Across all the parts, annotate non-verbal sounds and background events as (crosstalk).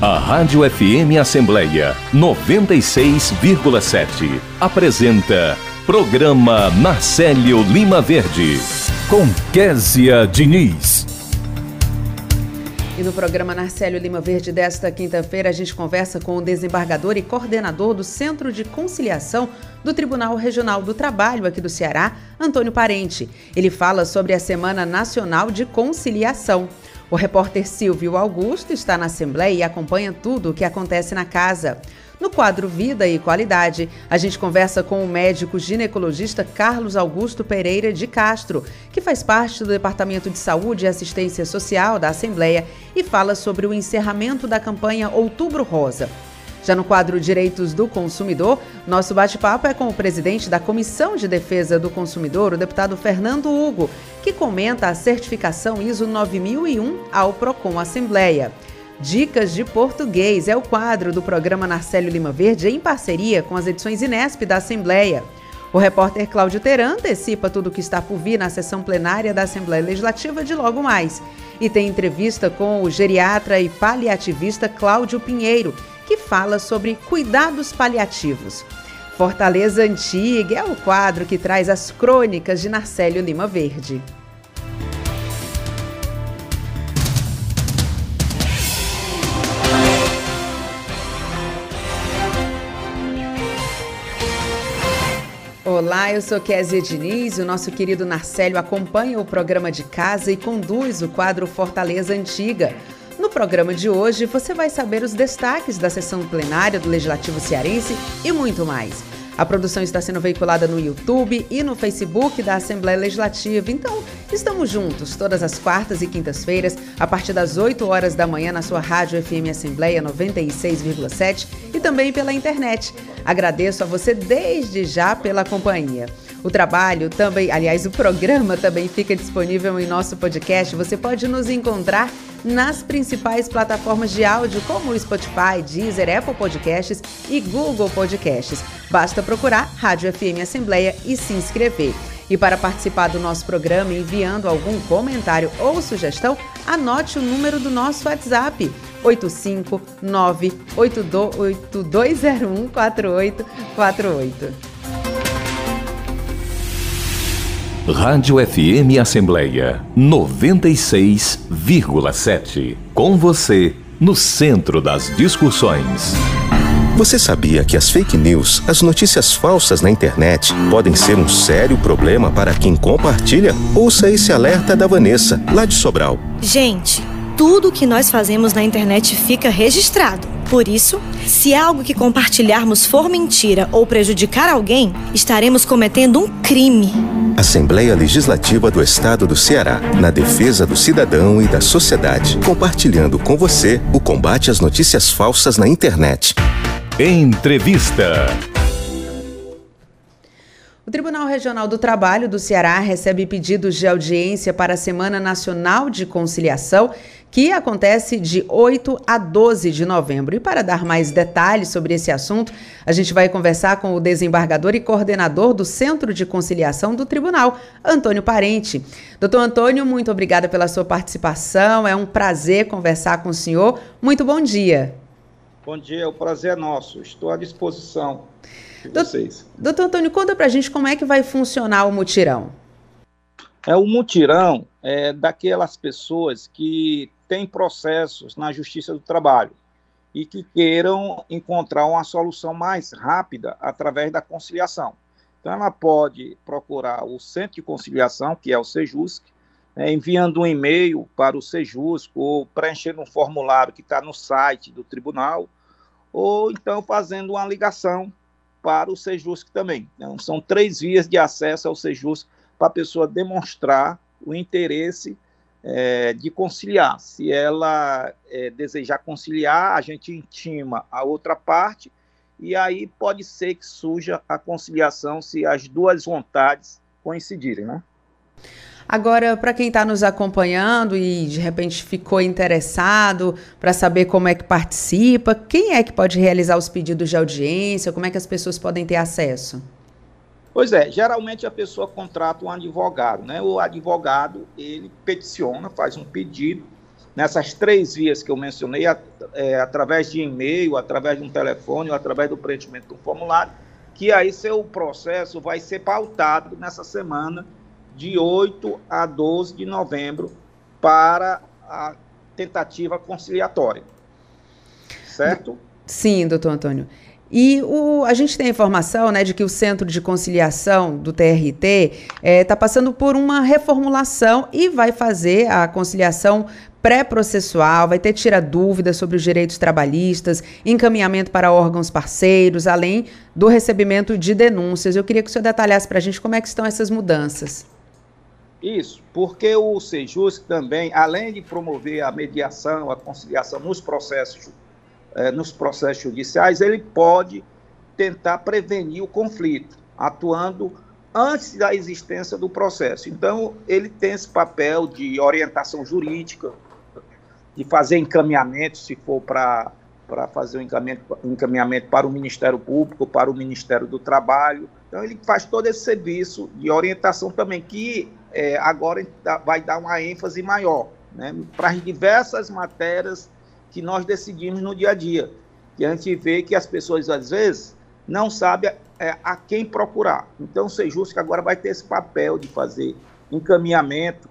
A Rádio FM Assembleia 96,7 apresenta Programa Marcelo Lima Verde com Késia Diniz. E no programa Narcélio Lima Verde desta quinta-feira, a gente conversa com o desembargador e coordenador do Centro de Conciliação do Tribunal Regional do Trabalho aqui do Ceará, Antônio Parente. Ele fala sobre a Semana Nacional de Conciliação. O repórter Silvio Augusto está na Assembleia e acompanha tudo o que acontece na casa. No quadro Vida e Qualidade, a gente conversa com o médico ginecologista Carlos Augusto Pereira de Castro, que faz parte do Departamento de Saúde e Assistência Social da Assembleia e fala sobre o encerramento da campanha Outubro Rosa. Já no quadro Direitos do Consumidor, nosso bate-papo é com o presidente da Comissão de Defesa do Consumidor, o deputado Fernando Hugo, que comenta a certificação ISO 9001 ao Procon Assembleia. Dicas de Português é o quadro do programa Narcélio Lima Verde em parceria com as edições Inesp da Assembleia. O repórter Cláudio Teran antecipa tudo o que está por vir na sessão plenária da Assembleia Legislativa de logo mais. E tem entrevista com o geriatra e paliativista Cláudio Pinheiro, que fala sobre cuidados paliativos. Fortaleza Antiga é o quadro que traz as crônicas de Narcélio Lima Verde. Olá, eu sou Kézia Diniz. O nosso querido Narcélio acompanha o programa de casa e conduz o quadro Fortaleza Antiga. No programa de hoje, você vai saber os destaques da sessão plenária do Legislativo Cearense e muito mais. A produção está sendo veiculada no YouTube e no Facebook da Assembleia Legislativa. Então, estamos juntos todas as quartas e quintas-feiras, a partir das 8 horas da manhã, na sua Rádio FM Assembleia 96,7 e também pela internet. Agradeço a você desde já pela companhia. O trabalho também, aliás, o programa também fica disponível em nosso podcast. Você pode nos encontrar nas principais plataformas de áudio como Spotify, Deezer, Apple Podcasts e Google Podcasts. Basta procurar Rádio FM Assembleia e se inscrever. E para participar do nosso programa enviando algum comentário ou sugestão, anote o número do nosso WhatsApp 859 8201 4848. Rádio FM Assembleia 96,7. Com você, no centro das discussões. Você sabia que as fake news, as notícias falsas na internet, podem ser um sério problema para quem compartilha? Ouça esse alerta da Vanessa, lá de Sobral. Gente, tudo que nós fazemos na internet fica registrado. Por isso, se algo que compartilharmos for mentira ou prejudicar alguém, estaremos cometendo um crime. Assembleia Legislativa do Estado do Ceará, na defesa do cidadão e da sociedade, compartilhando com você o combate às notícias falsas na internet. Entrevista. O Tribunal Regional do Trabalho do Ceará recebe pedidos de audiência para a Semana Nacional de Conciliação que acontece de 8 a 12 de novembro. E para dar mais detalhes sobre esse assunto, a gente vai conversar com o desembargador e coordenador do Centro de Conciliação do Tribunal, Antônio Parente. Doutor Antônio, muito obrigada pela sua participação. É um prazer conversar com o senhor. Muito bom dia. Bom dia, o prazer é nosso. Estou à disposição de vocês. Doutor Antônio, conta pra gente como é que vai funcionar o mutirão. É o mutirão é daquelas pessoas que têm processos na Justiça do Trabalho e que queiram encontrar uma solução mais rápida através da conciliação. Então, ela pode procurar o Centro de Conciliação, que é o SEJUSC, né, enviando um e-mail para o SEJUSC ou preenchendo um formulário que está no site do tribunal, ou então fazendo uma ligação para o SEJUSC também. Então, são três vias de acesso ao SEJUSC para a pessoa demonstrar o interesse é, de conciliar. Se ela é, desejar conciliar, a gente intima a outra parte e aí pode ser que surja a conciliação se as duas vontades coincidirem, né? Agora, para quem está nos acompanhando e de repente ficou interessado para saber como é que participa, quem é que pode realizar os pedidos de audiência? Como é que as pessoas podem ter acesso? Pois é, geralmente a pessoa contrata um advogado, né? O advogado, ele peticiona, faz um pedido nessas três vias que eu mencionei, é, através de e-mail, através de um telefone ou através do preenchimento do formulário, que aí seu processo vai ser pautado nessa semana de 8 a 12 de novembro para a tentativa conciliatória. Certo? Sim, doutor Antônio. E o, a gente tem a informação né, de que o Centro de Conciliação do TRT está é, tá passando por uma reformulação e vai fazer a conciliação pré-processual, vai ter tira dúvidas sobre os direitos trabalhistas, encaminhamento para órgãos parceiros, além do recebimento de denúncias. Eu queria que o senhor detalhasse para a gente como é que estão essas mudanças. Isso, porque o Sejus também, além de promover a mediação, a conciliação nos processos é, nos processos judiciais, ele pode tentar prevenir o conflito, atuando antes da existência do processo. Então, ele tem esse papel de orientação jurídica, de fazer encaminhamento, se for para para fazer um encaminhamento, encaminhamento para o Ministério Público, para o Ministério do Trabalho. Então, ele faz todo esse serviço de orientação também, que é, agora vai dar uma ênfase maior né, para as diversas matérias que nós decidimos no dia a dia. Que a gente vê que as pessoas, às vezes, não sabem é, a quem procurar. Então, o justo que agora vai ter esse papel de fazer encaminhamento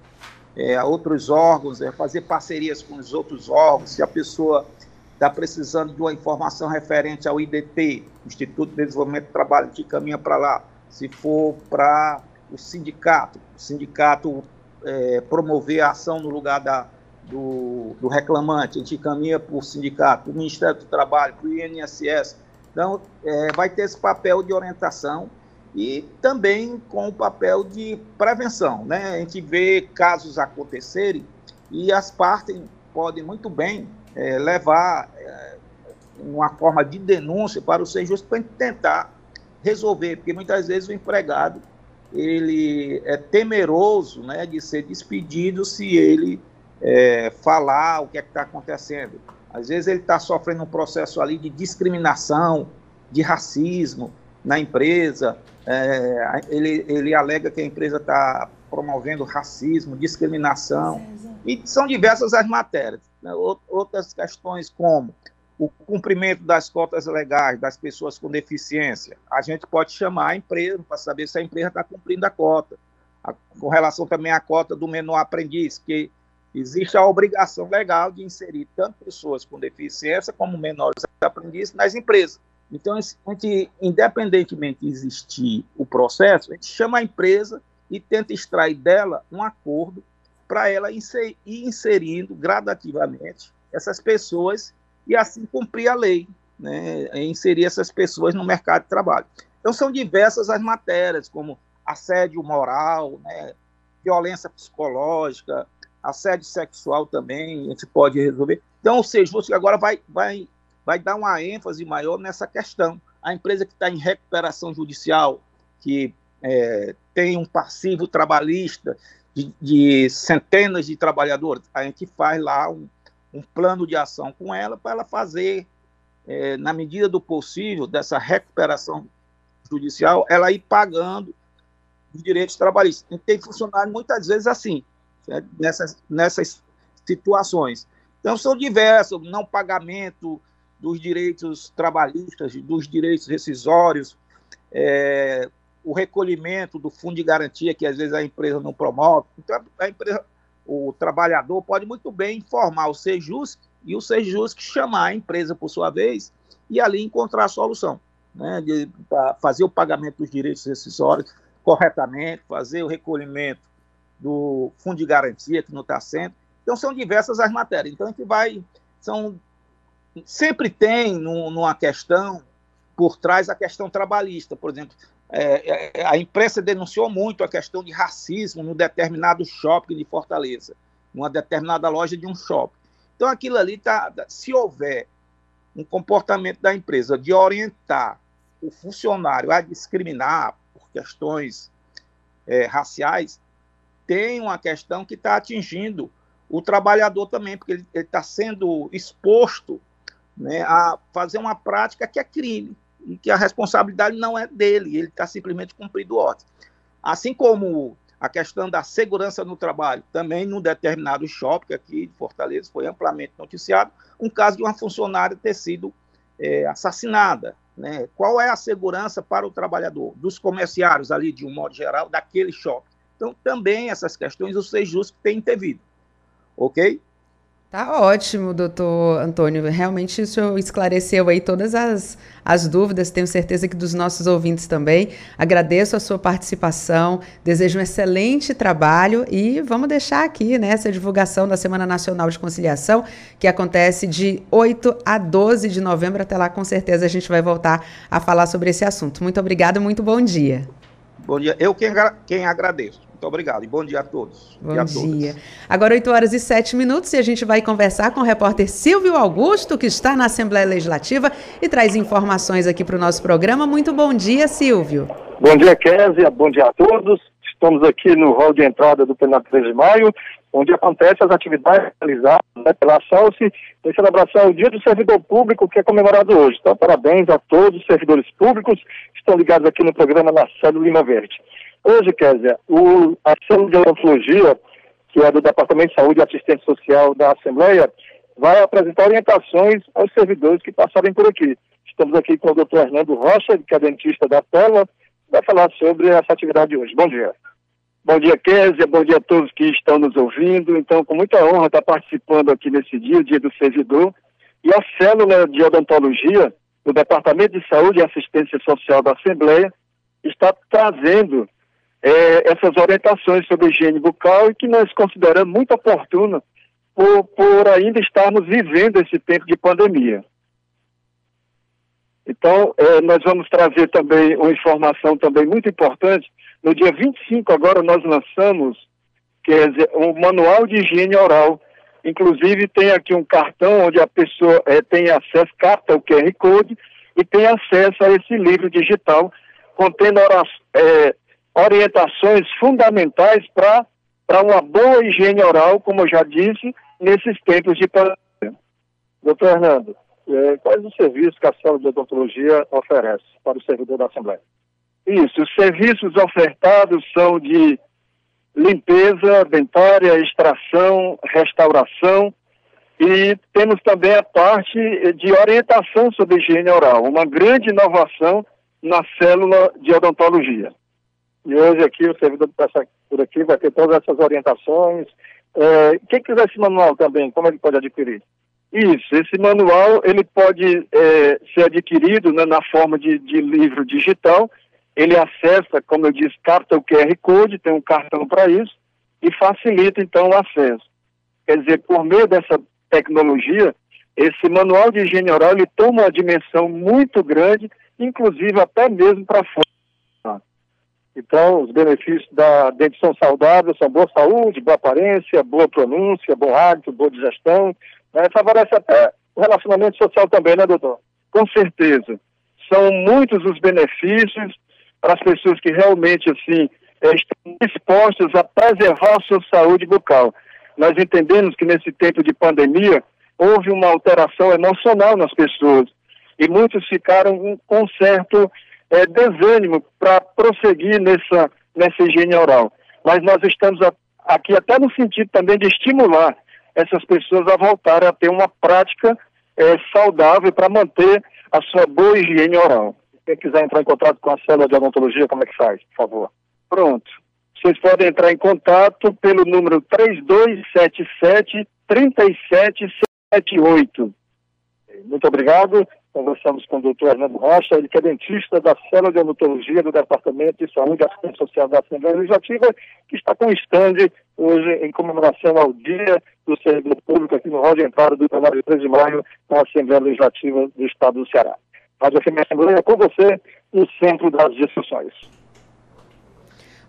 é, a outros órgãos, é, fazer parcerias com os outros órgãos. Se a pessoa está precisando de uma informação referente ao IDT, Instituto de Desenvolvimento do Trabalho, que caminha para lá. Se for para o sindicato, o sindicato é, promover a ação no lugar da, do, do reclamante, a gente encaminha para o sindicato, para o Ministério do Trabalho, para o INSS. Então, é, vai ter esse papel de orientação e também com o papel de prevenção. Né? A gente vê casos acontecerem e as partes podem muito bem é, levar é, uma forma de denúncia para o Sem Justo para tentar resolver, porque muitas vezes o empregado ele é temeroso né, de ser despedido se ele é, falar o que é que está acontecendo. Às vezes ele está sofrendo um processo ali de discriminação, de racismo na empresa. É, ele, ele alega que a empresa está promovendo racismo, discriminação. E são diversas as matérias. Né? Outras questões como o cumprimento das cotas legais das pessoas com deficiência. A gente pode chamar a empresa para saber se a empresa está cumprindo a cota. A, com relação também à cota do menor aprendiz, que existe a obrigação legal de inserir tanto pessoas com deficiência como menores aprendizes nas empresas. Então, a gente, independentemente de existir o processo, a gente chama a empresa e tenta extrair dela um acordo para ela ir inserindo gradativamente essas pessoas e assim cumprir a lei, né, inserir essas pessoas no mercado de trabalho. Então, são diversas as matérias, como assédio moral, né, violência psicológica, assédio sexual também, a gente pode resolver. Então, o Sejus agora vai, vai, vai dar uma ênfase maior nessa questão. A empresa que está em recuperação judicial, que é, tem um passivo trabalhista de, de, centenas de trabalhadores, a gente faz lá um, um plano de ação com ela para ela fazer, é, na medida do possível, dessa recuperação judicial, ela ir pagando os direitos trabalhistas. Tem funcionário muitas vezes assim, né, nessas, nessas situações. Então, são diversos, não pagamento dos direitos trabalhistas, dos direitos rescisórios, é, o recolhimento do fundo de garantia, que às vezes a empresa não promove. Então, a empresa, o trabalhador pode muito bem informar o Sejus e o Sejus chamar a empresa, por sua vez, e ali encontrar a solução. Né, de, fazer o pagamento dos direitos rescisórios corretamente, fazer o recolhimento do fundo de garantia, que não está sendo. Então, são diversas as matérias. Então, a gente vai. São, sempre tem no, numa questão por trás a questão trabalhista. Por exemplo, é, é, a imprensa denunciou muito a questão de racismo no determinado shopping de Fortaleza, numa determinada loja de um shopping. Então, aquilo ali está. Se houver um comportamento da empresa de orientar o funcionário a discriminar por questões é, raciais, tem uma questão que está atingindo o trabalhador também, porque ele está sendo exposto né, a fazer uma prática que é crime e que a responsabilidade não é dele, ele está simplesmente cumprindo ordem. Assim como A questão da segurança no trabalho, também num determinado shopping aqui de Fortaleza, foi amplamente noticiado, um caso de uma funcionária ter sido é, assassinada. Né? Qual é a segurança para o trabalhador, dos comerciários ali, de um modo geral, daquele shopping? Então, também essas questões, o SEJUS tem intervido. Ok? Tá ótimo, doutor Antônio. Realmente o senhor esclareceu aí todas as, as dúvidas, tenho certeza que dos nossos ouvintes também. Agradeço a sua participação, desejo um excelente trabalho e vamos deixar aqui né, essa divulgação da Semana Nacional de Conciliação, que acontece de 8 a 12 de novembro. Até lá, com certeza, a gente vai voltar a falar sobre esse assunto. Muito obrigada, muito bom dia. Bom dia. Eu quem, quem agradeço. Muito obrigado e bom dia a todos. Bom dia. Agora 8 horas e 7 minutos e a gente vai conversar com o repórter Silvio Augusto, que está na Assembleia Legislativa e traz informações aqui para o nosso programa. Muito bom dia, Silvio. Bom dia, Kézia. Bom dia a todos. Estamos aqui no hall de entrada do plenário 3 de maio, onde acontecem as atividades realizadas né, pela SALSE em celebração ao Dia do Servidor Público, que é comemorado hoje. Então, parabéns a todos os servidores públicos que estão ligados aqui no programa Marcelo Lima Verde. Hoje, Kézia, o, a Ação de Odontologia, que é do Departamento de Saúde e Assistência Social da Assembleia, vai apresentar orientações aos servidores que passarem por aqui. Estamos aqui com o doutor Hernando Rocha, que é dentista da Tela, vai falar sobre essa atividade de hoje. Bom dia. Bom dia, Kézia. Bom dia a todos que estão nos ouvindo. Então, com muita honra estar participando aqui nesse dia, o Dia do Servidor. E a célula de odontologia do Departamento de Saúde e Assistência Social da Assembleia está trazendo é, essas orientações sobre higiene bucal e que nós consideramos muito oportuno por, por ainda estarmos vivendo esse tempo de pandemia. Então, é, nós vamos trazer também uma informação também muito importante. No dia 25, agora, nós lançamos quer dizer, um manual de higiene oral. Inclusive, tem aqui um cartão onde a pessoa é, tem acesso, capta o QR Code e tem acesso a esse livro digital contendo é, orientações fundamentais para uma boa higiene oral, como eu já disse, nesses tempos de pandemia. Doutor Hernando, é, quais os serviços que a sala de odontologia oferece para o servidor da Assembleia? Isso, os serviços ofertados são de limpeza dentária, extração, restauração e temos também a parte de orientação sobre higiene oral, uma grande inovação na célula de odontologia. E hoje aqui o servidor passa por aqui vai ter todas essas orientações. É, quem quiser esse manual também, como ele pode adquirir? Isso, esse manual ele pode é, ser adquirido né, na forma de, de, livro digital. Ele acessa, como eu disse, capta o QR Code, tem um cartão para isso, e facilita então o acesso. Quer dizer, por meio dessa tecnologia, esse manual de higiene oral ele toma uma dimensão muito grande, inclusive até mesmo para fora então, os benefícios da dentição saudável são boa saúde, boa aparência, boa pronúncia, bom hábito, boa digestão. Né? Favorece até o relacionamento social também, né, doutor? Com certeza. São muitos os benefícios para as pessoas que realmente, assim, eh, estão dispostas a preservar a sua saúde bucal. Nós entendemos que nesse tempo de pandemia houve uma alteração emocional nas pessoas e muitos ficaram com certo é, desânimo para prosseguir nessa, nessa higiene oral. Mas nós estamos a, aqui até no sentido também de estimular essas pessoas a voltarem a ter uma prática é, saudável para manter a sua boa higiene oral. Quem quiser entrar em contato com a célula de odontologia, como é que faz, por favor? Pronto. Vocês podem entrar em contato pelo número 3277 3778. Muito obrigado Conversamos com o doutor Hernando Rocha, ele que é dentista da Célula de Odontologia do Departamento de Saúde e Assistência Social da Assembleia Legislativa, que está com stand hoje em comemoração ao Dia do Servidor Público aqui no hall de entrada do plenário de 3 de maio na Assembleia Legislativa do Estado do Ceará. Rádio FM Assembleia com você, no centro das discussões.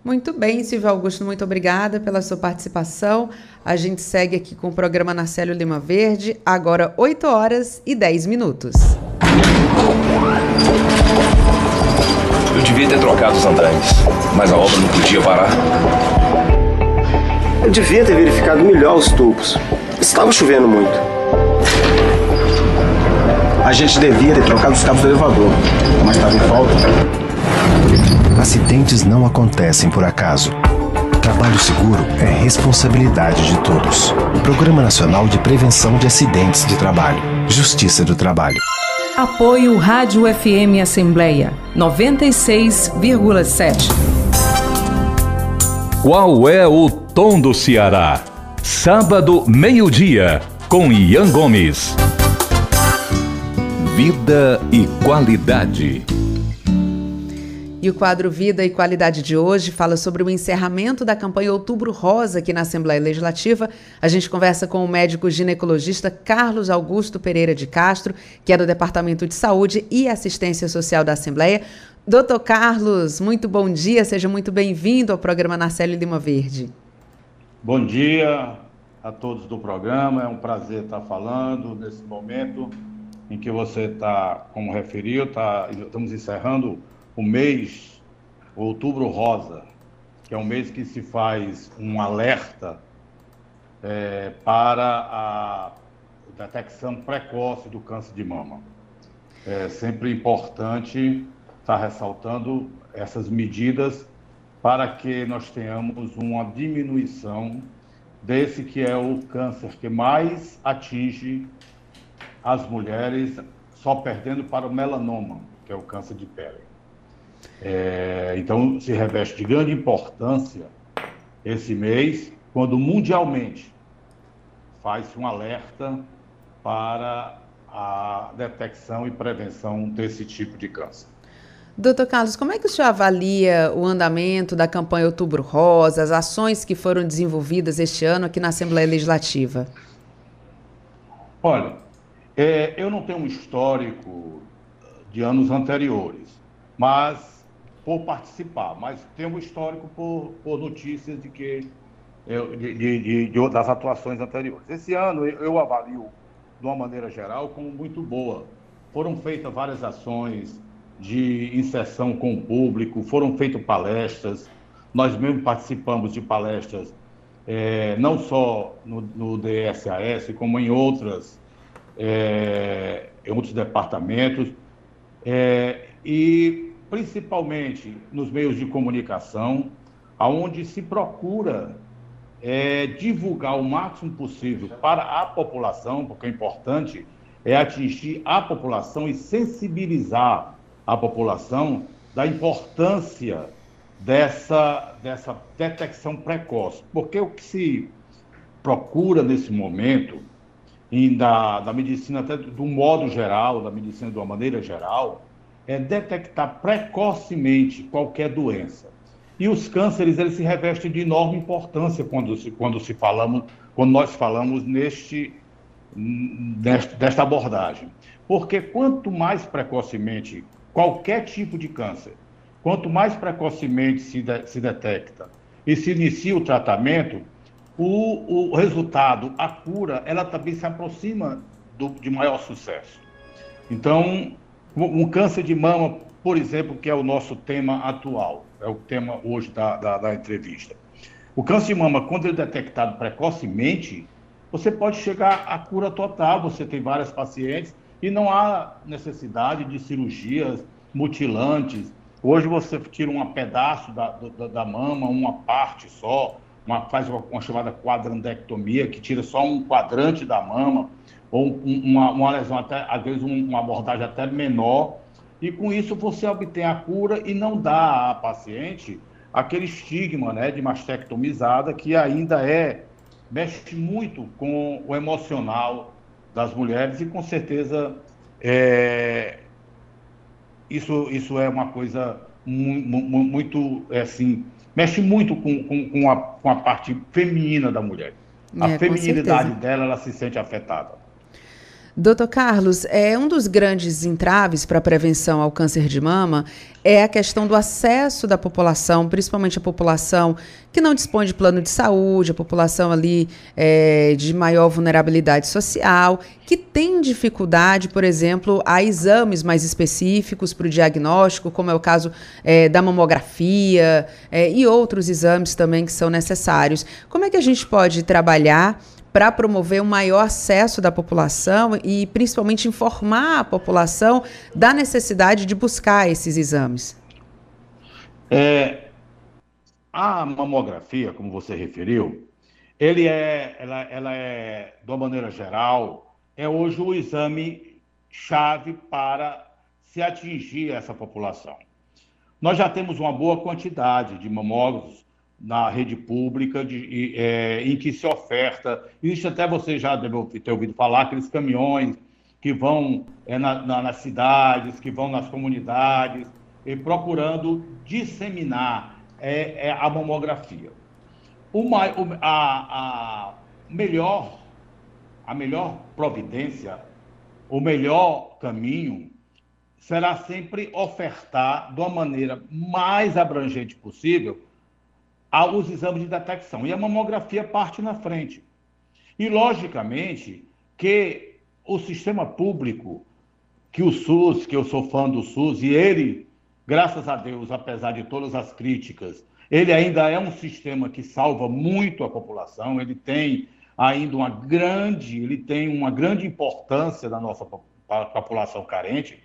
Muito bem, Silvio Augusto, muito obrigada pela sua participação. A gente segue aqui com o programa Narcélio Lima Verde, agora 8 horas e 10 minutos. Eu devia ter trocado os andaimes, mas a obra não podia parar. Eu devia ter verificado melhor os tubos. Estava chovendo muito. A gente devia ter trocado os cabos do elevador, mas estava em falta. Acidentes não acontecem por acaso. trabalho seguro é responsabilidade de todos. Programa Nacional de Prevenção de Acidentes de Trabalho. Justiça do Trabalho. Apoio Rádio FM Assembleia 96,7. Qual é o tom do Ceará? Sábado, meio-dia, com Ian Gomes. Vida e qualidade. E o quadro Vida e Qualidade de hoje fala sobre o encerramento da campanha Outubro Rosa aqui na Assembleia Legislativa. A gente conversa com o médico ginecologista Carlos Augusto Pereira de Castro, que é do Departamento de Saúde e Assistência Social da Assembleia. Doutor Carlos, muito bom dia, seja muito bem-vindo ao programa Narcélio Lima Verde. Bom dia a todos do programa, é um prazer estar falando nesse momento em que você está, como referiu, tá, estamos encerrando o mês Outubro Rosa, que é um mês que se faz um alerta é, para a detecção precoce do câncer de mama. É sempre importante estar ressaltando essas medidas para que nós tenhamos uma diminuição desse que é o câncer que mais atinge as mulheres, só perdendo para o melanoma, que é o câncer de pele. É, então, se reveste de grande importância esse mês, quando mundialmente faz-se um alerta para a detecção e prevenção desse tipo de câncer. Doutor Carlos, como é que o senhor avalia o andamento da campanha Outubro Rosa, as ações que foram desenvolvidas este ano aqui na Assembleia Legislativa? Olha, é, eu não tenho um histórico de anos anteriores, mas por participar, mas tem um histórico por, por notícias de que eu, de, de, de, das atuações anteriores. Esse ano eu, avalio, de uma maneira geral, como muito boa. Foram feitas várias ações de inserção com o público, foram feitas palestras, nós mesmos participamos de palestras, é, não só no, no, DSAS, como em outras, é, em outros departamentos. É, e principalmente nos meios de comunicação, aonde se procura é, divulgar o máximo possível para a população, porque o importante é atingir a população e sensibilizar a população da importância dessa, dessa detecção precoce. Porque o que se procura nesse momento, e da, da medicina, até do modo geral, da medicina de uma maneira geral, é detectar precocemente qualquer doença. E os cânceres eles se revestem de enorme importância quando se, quando se falamos, quando nós falamos neste, desta abordagem. Porque quanto mais precocemente qualquer tipo de câncer, quanto mais precocemente se, de, se detecta e se inicia o tratamento, o, o resultado, a cura, ela também se aproxima do, de maior sucesso. Então, um câncer de mama, por exemplo, que é o nosso tema atual, é o tema hoje da, da, da entrevista. O câncer de mama, quando ele é detectado precocemente, você pode chegar à cura total. Você tem várias pacientes e não há necessidade de cirurgias mutilantes. Hoje você tira um pedaço da, da, da mama, uma parte só, uma, faz uma, uma, chamada quadrantectomia, que tira só um quadrante da mama ou uma, uma lesão até, às vezes, uma abordagem até menor, e com isso você obtém a cura e não dá à paciente aquele estigma né, de mastectomizada que ainda é, mexe muito com o emocional das mulheres e com certeza é, isso, isso é uma coisa muito, é, assim, mexe muito com, com, com, a, com a parte feminina da mulher. A é, feminilidade dela, ela se sente afetada. Doutor Carlos, é um dos grandes entraves para a prevenção ao câncer de mama é a questão do acesso da população, principalmente a população que não dispõe de plano de saúde, a população ali é, de maior vulnerabilidade social, que tem dificuldade, por exemplo, a exames mais específicos para o diagnóstico, como é o caso é, da mamografia é, e outros exames também que são necessários. Como é que a gente pode trabalhar? Para promover um maior acesso da população e principalmente informar a população da necessidade de buscar esses exames? É, a mamografia, como você referiu, ele é, ela, ela é, de uma maneira geral, é hoje o exame chave para se atingir essa população. Nós já temos uma boa quantidade de mamógrafos na rede pública de, é, em que se oferta, isso até você já deve ter ouvido falar, aqueles caminhões que vão é, na, na, nas cidades, que vão nas comunidades, e procurando disseminar é, é a mamografia. Uma, a, a, melhor, a melhor providência, o melhor caminho será sempre ofertar de uma maneira mais abrangente possível os exames de detecção. E a mamografia parte na frente. E, logicamente, que o sistema público, que o SUS, que eu sou fã do SUS, e ele, graças a Deus, apesar de todas as críticas, ele ainda é um sistema que salva muito a população, ele tem ainda uma grande, ele tem uma grande importância na nossa população carente,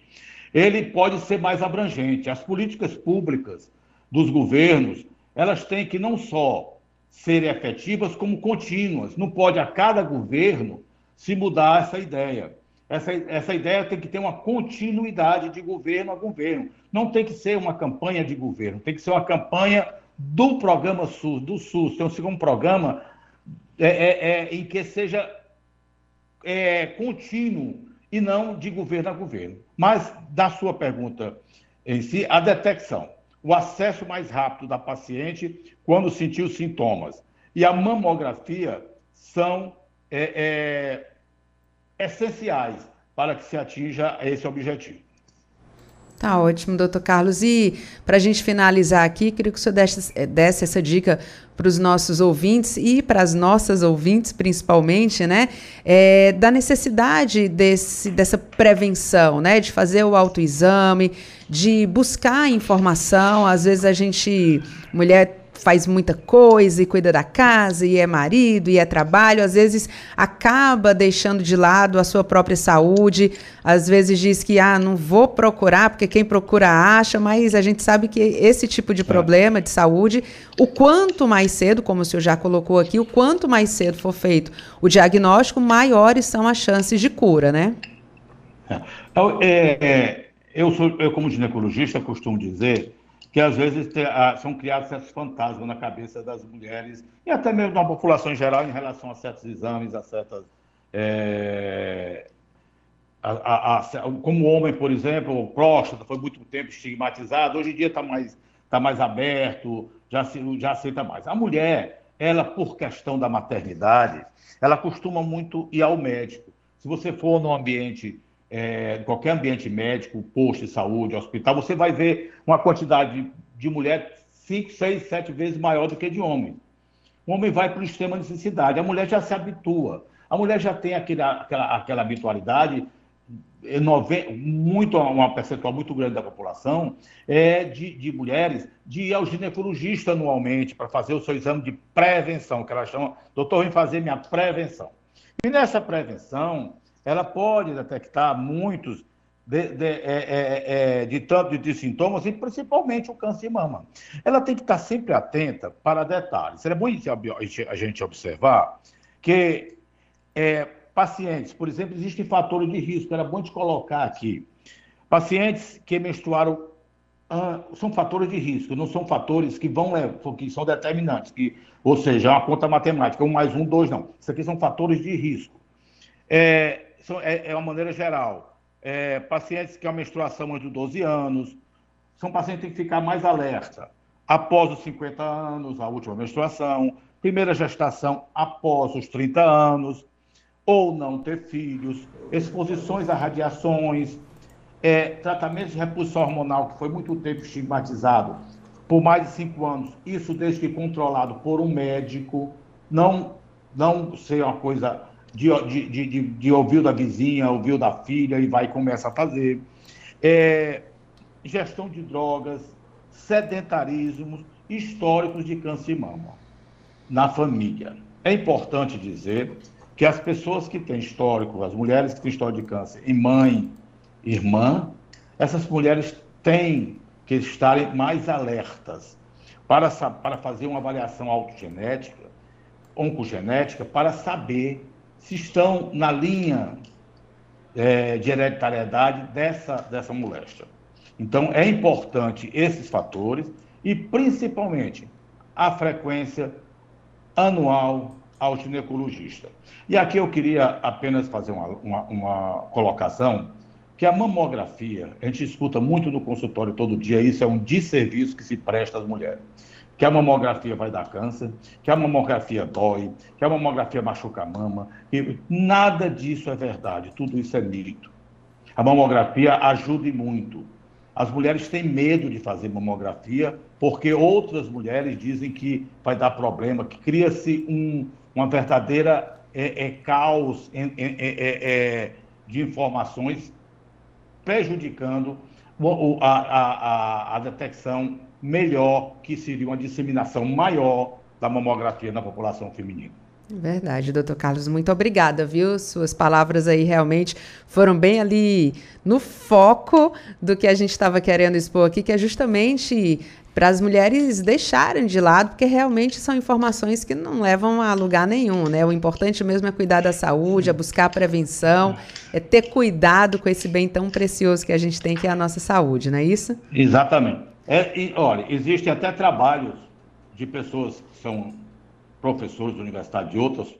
ele pode ser mais abrangente. As políticas públicas dos governos, elas têm que não só ser efetivas, como contínuas. Não pode a cada governo se mudar essa ideia. Essa, essa ideia tem que ter uma continuidade de governo a governo. Não tem que ser uma campanha de governo, tem que ser uma campanha do programa SUS, do SUS. Tem que ser um programa é, é, é, em que seja é, contínuo e não de governo a governo. Mas, da sua pergunta em si, a detecção o acesso mais rápido da paciente quando sentiu sintomas. E a mamografia são é, é, essenciais para que se atinja esse objetivo. Tá ótimo, doutor Carlos. E para a gente finalizar aqui, queria que o senhor desse, eh, desse essa dica para os nossos ouvintes e para as nossas ouvintes, principalmente, né? É, da necessidade desse, dessa prevenção, né? De fazer o autoexame, de buscar informação. Às vezes a gente, mulher faz muita coisa e cuida da casa, e é marido, e é trabalho, às vezes acaba deixando de lado a sua própria saúde, às vezes diz que ah, não vou procurar, porque quem procura acha, mas a gente sabe que esse tipo de é. problema de saúde, o quanto mais cedo, como o senhor já colocou aqui, o quanto mais cedo for feito o diagnóstico, maiores são as chances de cura, né? É, é, é eu, sou, eu como ginecologista, costumo dizer que às vezes te, ah, são criados certos fantasmas na cabeça das mulheres e até mesmo da população em geral em relação a certos exames, a certas. É, a, a, a, como homem, por exemplo, próstata foi muito tempo estigmatizado, hoje em dia está mais, tá mais aberto, já, se, já aceita mais. A mulher, ela, por questão da maternidade, ela costuma muito ir ao médico. Se você for num ambiente é, qualquer ambiente médico, posto de saúde, hospital, você vai ver uma quantidade de, mulher 5, 6, 7 vezes maior do que de homem. O homem vai para extrema necessidade, a mulher já se habitua. A mulher já tem aquele, aquela, aquela habitualidade, muito, uma percentual muito grande da população, é de, de mulheres, de ir ao ginecologista anualmente para fazer o seu exame de prevenção, que elas chamam, doutor, vem fazer minha prevenção. E nessa prevenção, ela pode detectar muitos de, de, é, é, é, de tanto de, sintomas, e principalmente o câncer de mama. Ela tem que estar sempre atenta para detalhes. Seria bom a gente observar que é, pacientes, por exemplo, existem fatores de risco, era bom de colocar aqui. Pacientes que menstruaram ah, são fatores de risco, não são fatores que vão que são determinantes, que, ou seja, é uma conta matemática, um mais um, dois, não. Isso aqui são fatores de risco. É, é, é uma maneira geral. É, pacientes que a menstruação antes dos 12 anos, são pacientes que têm que ficar mais alerta. Após os 50 anos, a última menstruação, primeira gestação após os 30 anos, ou não ter filhos, exposições a radiações, é, tratamento de reposição hormonal, que foi muito tempo estigmatizado, por mais de cinco anos, isso desde que controlado por um médico, não, não ser uma coisa de, de, de, de ouvir da vizinha, ouvir da filha e vai começa a fazer. É, gestão de drogas, sedentarismo, históricos de câncer de mama na família. É importante dizer que as pessoas que têm histórico, as mulheres que têm histórico de câncer em mãe, irmã, essas mulheres têm que estarem mais alertas para, para fazer uma avaliação autogenética, oncogenética, para saber se estão na linha é, de hereditariedade dessa, dessa moléstia. Então, é importante esses fatores e, principalmente, a frequência anual ao ginecologista. E aqui eu queria apenas fazer uma, uma, uma colocação, que a mamografia, a gente escuta muito no consultório todo dia, isso é um desserviço que se presta às mulheres que a mamografia vai dar câncer, que a mamografia dói, que a mamografia machuca a mama. Nada disso é verdade, tudo isso é mito. A mamografia ajuda muito. As mulheres têm medo de fazer mamografia porque outras mulheres dizem que vai dar problema, que cria-se um, uma verdadeira é, é, caos é, é, de informações prejudicando a, a, a, a detecção melhor, que seria uma disseminação maior da mamografia na população feminina. Verdade, doutor Carlos, muito obrigada, viu? Suas palavras aí realmente foram bem ali no foco do que a gente estava querendo expor aqui, que é justamente para as mulheres deixarem de lado, porque realmente são informações que não levam a lugar nenhum, né? O importante mesmo é cuidar da saúde, é buscar a prevenção, é ter cuidado com esse bem tão precioso que a gente tem, que é a nossa saúde, não é isso? Exatamente. É, e, olha, existem até trabalhos de pessoas que são professores da universidade de outras,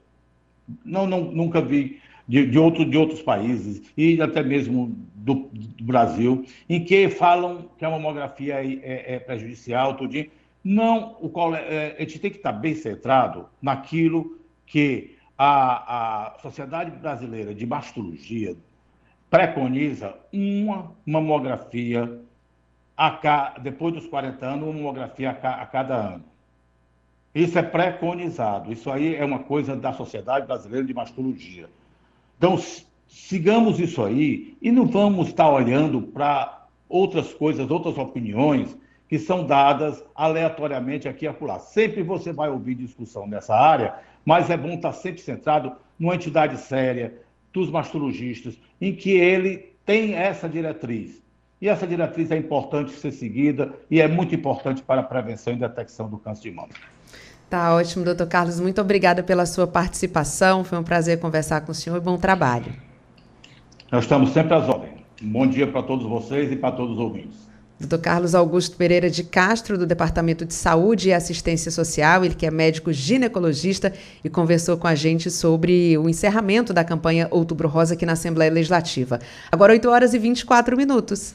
não, não nunca vi, de, de, outro, de outros países, e até mesmo do, do Brasil, em que falam que a mamografia é, é, é prejudicial, tudinho. Não, o qual é, a gente tem que estar bem centrado naquilo que a, a Sociedade Brasileira de Mastologia preconiza uma mamografia a, depois dos 40 anos, uma mamografia a, a cada ano. Isso é preconizado. Isso aí é uma coisa da Sociedade Brasileira de Mastologia. Então, sigamos isso aí e não vamos estar olhando para outras coisas, outras opiniões que são dadas aleatoriamente aqui e acolá. Sempre você vai ouvir discussão nessa área, mas é bom estar sempre centrado numa entidade séria dos mastologistas, em que ele tem essa diretriz. E essa diretriz é importante ser seguida e é muito importante para a prevenção e detecção do câncer de mama. Tá ótimo, doutor Carlos. Muito obrigada pela sua participação. Foi um prazer conversar com o senhor e bom trabalho. Nós estamos sempre às ordens. Um bom dia para todos vocês e para todos os ouvintes. Dr. Carlos Augusto Pereira de Castro, do Departamento de Saúde e Assistência Social, ele que é médico ginecologista e conversou com a gente sobre o encerramento da campanha Outubro Rosa aqui na Assembleia Legislativa. Agora 8 horas e 24 minutos.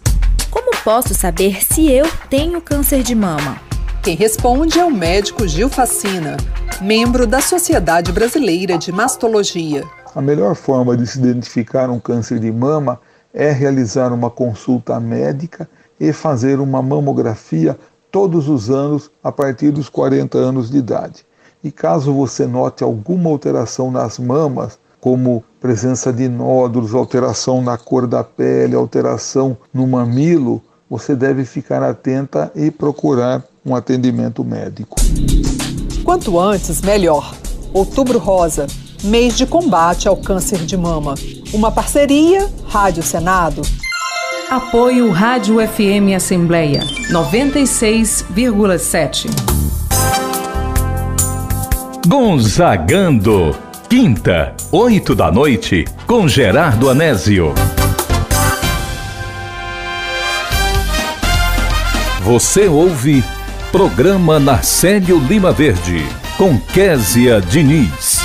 Posso saber se eu tenho câncer de mama? Quem responde é o médico Gil Facina, membro da Sociedade Brasileira de Mastologia. A melhor forma de se identificar um câncer de mama é realizar uma consulta médica e fazer uma mamografia todos os anos a partir dos 40 anos de idade. E caso você note alguma alteração nas mamas, como presença de nódulos, alteração na cor da pele, alteração no mamilo, você deve ficar atenta e procurar um atendimento médico. Quanto antes, melhor. Outubro Rosa, mês de combate ao câncer de mama. Uma parceria Rádio Senado. Apoio Rádio FM Assembleia 96,7. Gonzagando, quinta, oito da noite, com Gerardo Anésio. Você ouve Programa Narcélio Lima Verde, com Késia Diniz.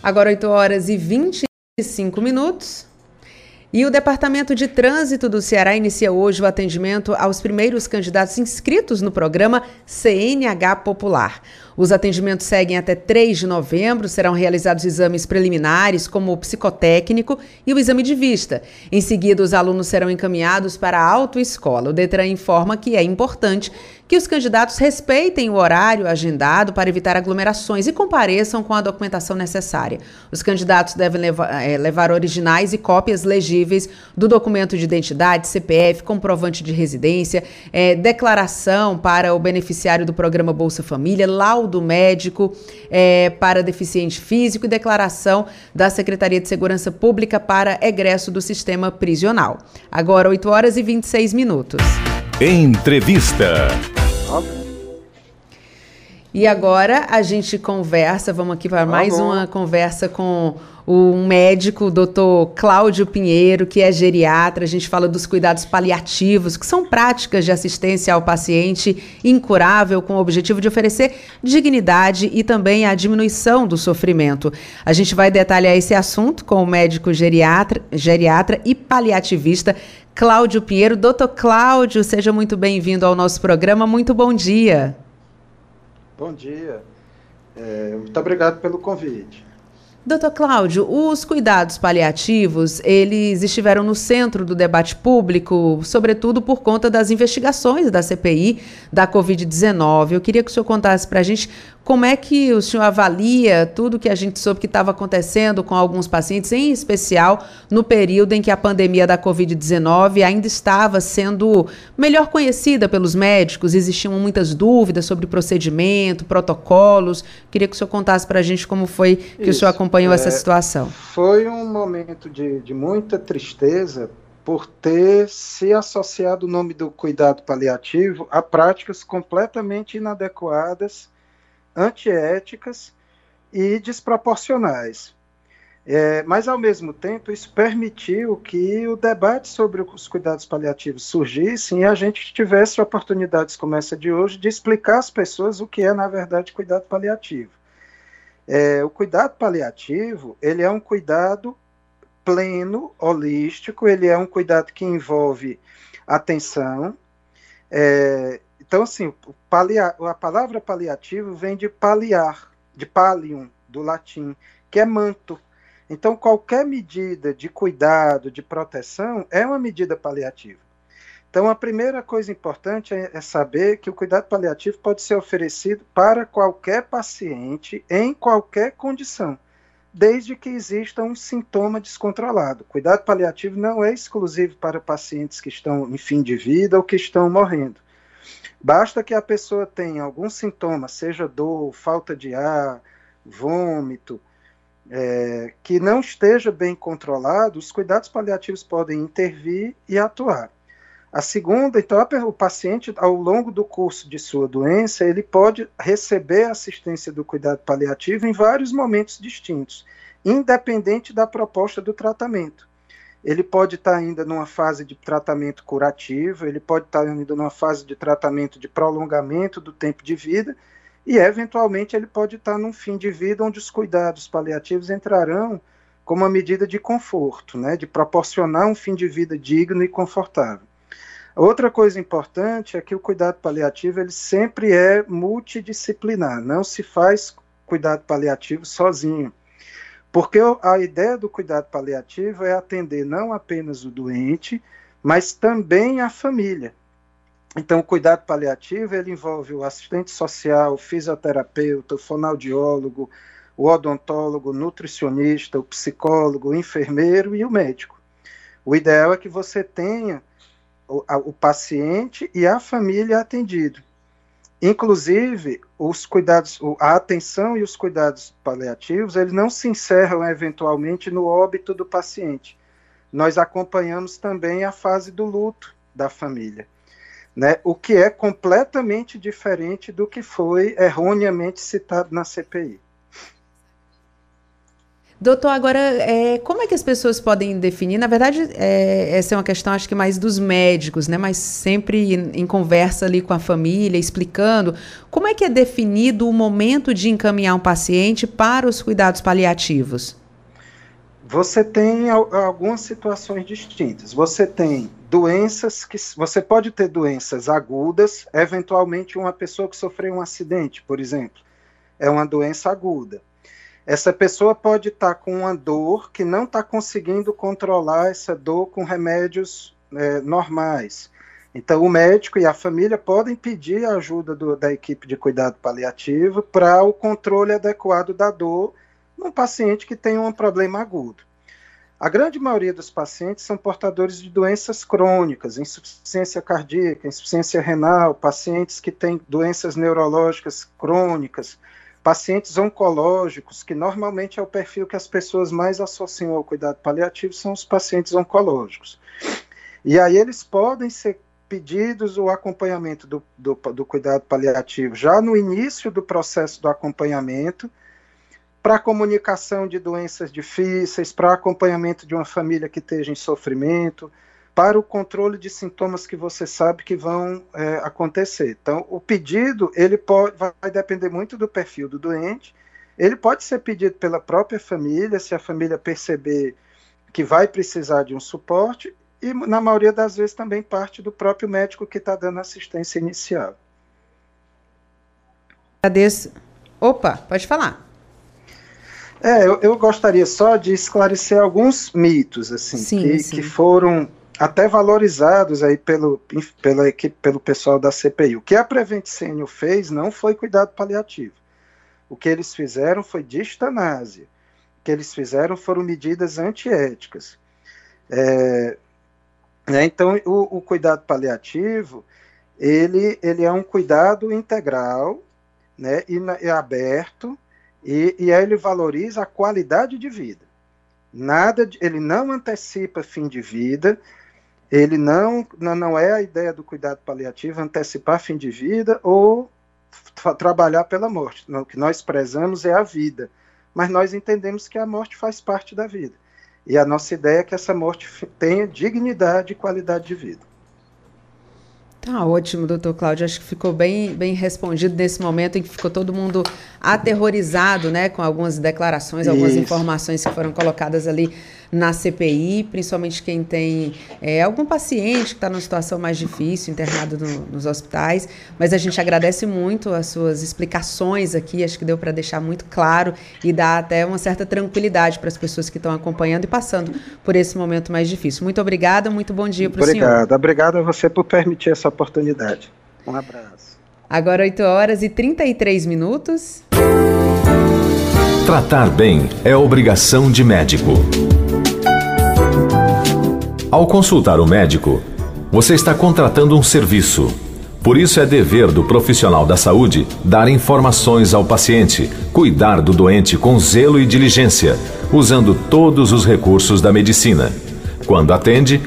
Agora 8 horas e 25 minutos. E o Departamento de Trânsito do Ceará inicia hoje o atendimento aos primeiros candidatos inscritos no programa CNH Popular. Os atendimentos seguem até 3 de novembro. Serão realizados exames preliminares, como o psicotécnico e o exame de vista. Em seguida, os alunos serão encaminhados para a autoescola. O Detran informa que é importante que os candidatos respeitem o horário agendado para evitar aglomerações e compareçam com a documentação necessária. Os candidatos devem levar, é, levar originais e cópias legíveis do documento de identidade, CPF, comprovante de residência, é, declaração para o beneficiário do programa Bolsa Família, laudo laudo médico é, para deficiente físico e declaração da Secretaria de Segurança Pública para egresso do sistema prisional. Agora, 8 horas e 26 minutos. Entrevista. E agora a gente conversa, vamos aqui para tá mais uma conversa com um médico, o doutor Cláudio Pinheiro, que é geriatra. A gente fala dos cuidados paliativos, que são práticas de assistência ao paciente incurável, com o objetivo de oferecer dignidade e também a diminuição do sofrimento. A gente vai detalhar esse assunto com o médico geriatra, geriatra e paliativista Cláudio Pinheiro. Doutor Cláudio, seja muito bem-vindo ao nosso programa. Muito bom dia. Bom dia. É, muito obrigado pelo convite. Doutor Cláudio, os cuidados paliativos, eles estiveram no centro do debate público, sobretudo por conta das investigações da CPI da Covid-19. Eu queria que o senhor contasse para a gente como é que o senhor avalia tudo que a gente soube que estava acontecendo com alguns pacientes, em especial no período em que a pandemia da Covid-19 ainda estava sendo melhor conhecida pelos médicos, existiam muitas dúvidas sobre procedimento, protocolos. Queria que o senhor contasse para a gente como foi que Isso, o senhor acompanhou é, essa situação. Foi um momento de, de muita tristeza por ter se associado o nome do cuidado paliativo a práticas completamente inadequadas antiéticas e desproporcionais. É, mas, ao mesmo tempo, isso permitiu que o debate sobre os cuidados paliativos surgisse e a gente tivesse oportunidades como essa de hoje de explicar às pessoas o que é, na verdade, cuidado paliativo. É, o cuidado paliativo, ele é um cuidado pleno, holístico, ele é um cuidado que envolve atenção, é, então, assim, palia, a palavra paliativo vem de paliar, de palium, do latim, que é manto. Então, qualquer medida de cuidado, de proteção, é uma medida paliativa. Então, a primeira coisa importante é, é saber que o cuidado paliativo pode ser oferecido para qualquer paciente, em qualquer condição, desde que exista um sintoma descontrolado. Cuidado paliativo não é exclusivo para pacientes que estão em fim de vida ou que estão morrendo. Basta que a pessoa tenha algum sintoma, seja dor, falta de ar, vômito, é, que não esteja bem controlado, os cuidados paliativos podem intervir e atuar. A segunda, então, o paciente, ao longo do curso de sua doença, ele pode receber assistência do cuidado paliativo em vários momentos distintos, independente da proposta do tratamento ele pode estar ainda numa fase de tratamento curativo, ele pode estar ainda numa fase de tratamento de prolongamento do tempo de vida, e eventualmente ele pode estar num fim de vida onde os cuidados paliativos entrarão como uma medida de conforto, né, de proporcionar um fim de vida digno e confortável. Outra coisa importante é que o cuidado paliativo ele sempre é multidisciplinar, não se faz cuidado paliativo sozinho. Porque a ideia do cuidado paliativo é atender não apenas o doente, mas também a família. Então, o cuidado paliativo ele envolve o assistente social, o fisioterapeuta, o fonoaudiólogo, o odontólogo, o nutricionista, o psicólogo, o enfermeiro e o médico. O ideal é que você tenha o, a, o paciente e a família atendido. Inclusive, os cuidados, a atenção e os cuidados paliativos, eles não se encerram eventualmente no óbito do paciente. Nós acompanhamos também a fase do luto da família, né? O que é completamente diferente do que foi erroneamente citado na CPI. Doutor, agora, é, como é que as pessoas podem definir? Na verdade, é, essa é uma questão, acho que mais dos médicos, né? Mas sempre em, em, conversa ali com a família, explicando como é que é definido o momento de encaminhar um paciente para os cuidados paliativos. Você tem algumas situações distintas. Você tem doenças que você pode ter doenças agudas, eventualmente uma pessoa que sofreu um acidente, por exemplo, é uma doença aguda essa pessoa pode estar tá com uma dor que não está conseguindo controlar essa dor com remédios é, normais. Então, o médico e a família podem pedir a ajuda do, da equipe de cuidado paliativo para o controle adequado da dor num paciente que tem um problema agudo. A grande maioria dos pacientes são portadores de doenças crônicas, insuficiência cardíaca, insuficiência renal, pacientes que têm doenças neurológicas crônicas, Pacientes oncológicos, que normalmente é o perfil que as pessoas mais associam ao cuidado paliativo, são os pacientes oncológicos. E aí eles podem ser pedidos o acompanhamento do, do, do cuidado paliativo já no início do processo do acompanhamento, para comunicação de doenças difíceis, para acompanhamento de uma família que esteja em sofrimento, para o controle de sintomas que você sabe que vão é, acontecer. Então, o pedido ele pode, vai depender muito do perfil do doente. Ele pode ser pedido pela própria família, se a família perceber que vai precisar de um suporte, e na maioria das vezes também parte do próprio médico que está dando assistência inicial. Agradeço. Opa, pode falar. É, eu, eu, gostaria só de esclarecer alguns mitos, assim, sim, que, sim. que foram até valorizados aí pelo, pela equipe, pelo pessoal da CPI. O que a Prevent Senior fez não foi cuidado paliativo. O que eles fizeram foi distanásia. O que eles fizeram foram medidas antiéticas. É, né, então, o, o, cuidado paliativo, ele, ele é um cuidado integral né, e, e aberto, e, e aí ele valoriza a qualidade de vida. Nada, de, ele não antecipa fim de vida, ele não, não é a ideia do cuidado paliativo antecipar fim de vida ou trabalhar pela morte. O que nós prezamos é a vida, mas nós entendemos que a morte faz parte da vida. E a nossa ideia é que essa morte tenha dignidade e qualidade de vida. Tá ótimo, doutor Cláudio. Acho que ficou bem, bem respondido nesse momento em que ficou todo mundo aterrorizado, né, com algumas declarações, algumas Isso. informações que foram colocadas ali na CPI, principalmente quem tem é, algum paciente que está numa situação mais difícil, internado no, nos hospitais. Mas a gente agradece muito as suas explicações aqui, acho que deu para deixar muito claro e dá até uma certa tranquilidade para as pessoas que estão acompanhando e passando por esse momento mais difícil. Muito obrigada, muito bom dia para o senhor. Obrigado, obrigado a você por permitir essa oportunidade. Um abraço. Agora 8 horas e 33 minutos. Tratar bem é obrigação de médico. Ao consultar o médico, você está contratando um serviço. Por isso é dever do profissional da saúde dar informações ao paciente, cuidar do doente com zelo e diligência, usando todos os recursos da medicina. Quando atende,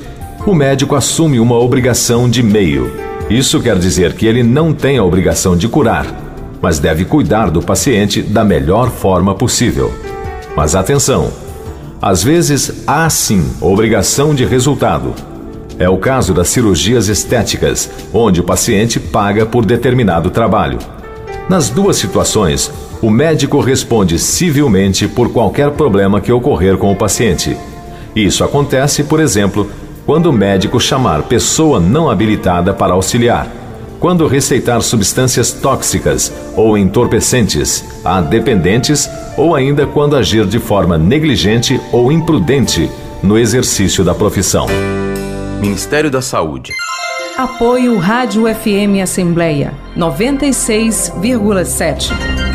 o médico assume uma obrigação de meio. Isso quer dizer que ele não tem a obrigação de curar, mas deve cuidar do paciente da melhor forma possível. Mas atenção! Às vezes há sim obrigação de resultado. É o caso das cirurgias estéticas, onde o paciente paga por determinado trabalho. Nas duas situações, o médico responde civilmente por qualquer problema que ocorrer com o paciente. Isso acontece, por exemplo, quando o médico chamar pessoa não habilitada para auxiliar quando receitar substâncias tóxicas ou entorpecentes a dependentes ou ainda quando agir de forma negligente ou imprudente no exercício da profissão. Ministério da Saúde. Apoio Rádio FM Assembleia 96,7.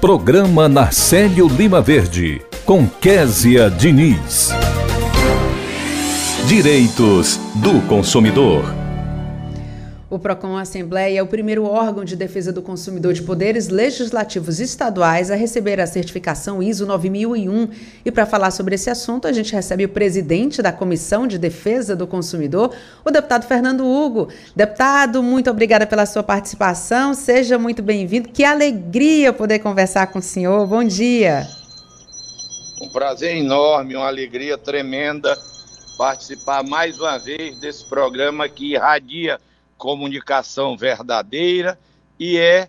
Programa Narcélio Lima Verde, com Késia Diniz. Direitos do consumidor. O PROCON Assembleia é o primeiro órgão de defesa do consumidor de poderes legislativos estaduais a receber a certificação ISO 9001. E para falar sobre esse assunto, a gente recebe o presidente da Comissão de Defesa do Consumidor, o deputado Fernando Hugo. Deputado, muito obrigada pela sua participação. Seja muito bem-vindo. Que alegria poder conversar com o senhor. Bom dia. Um prazer enorme, uma alegria tremenda participar mais uma vez desse programa que irradia comunicação verdadeira e é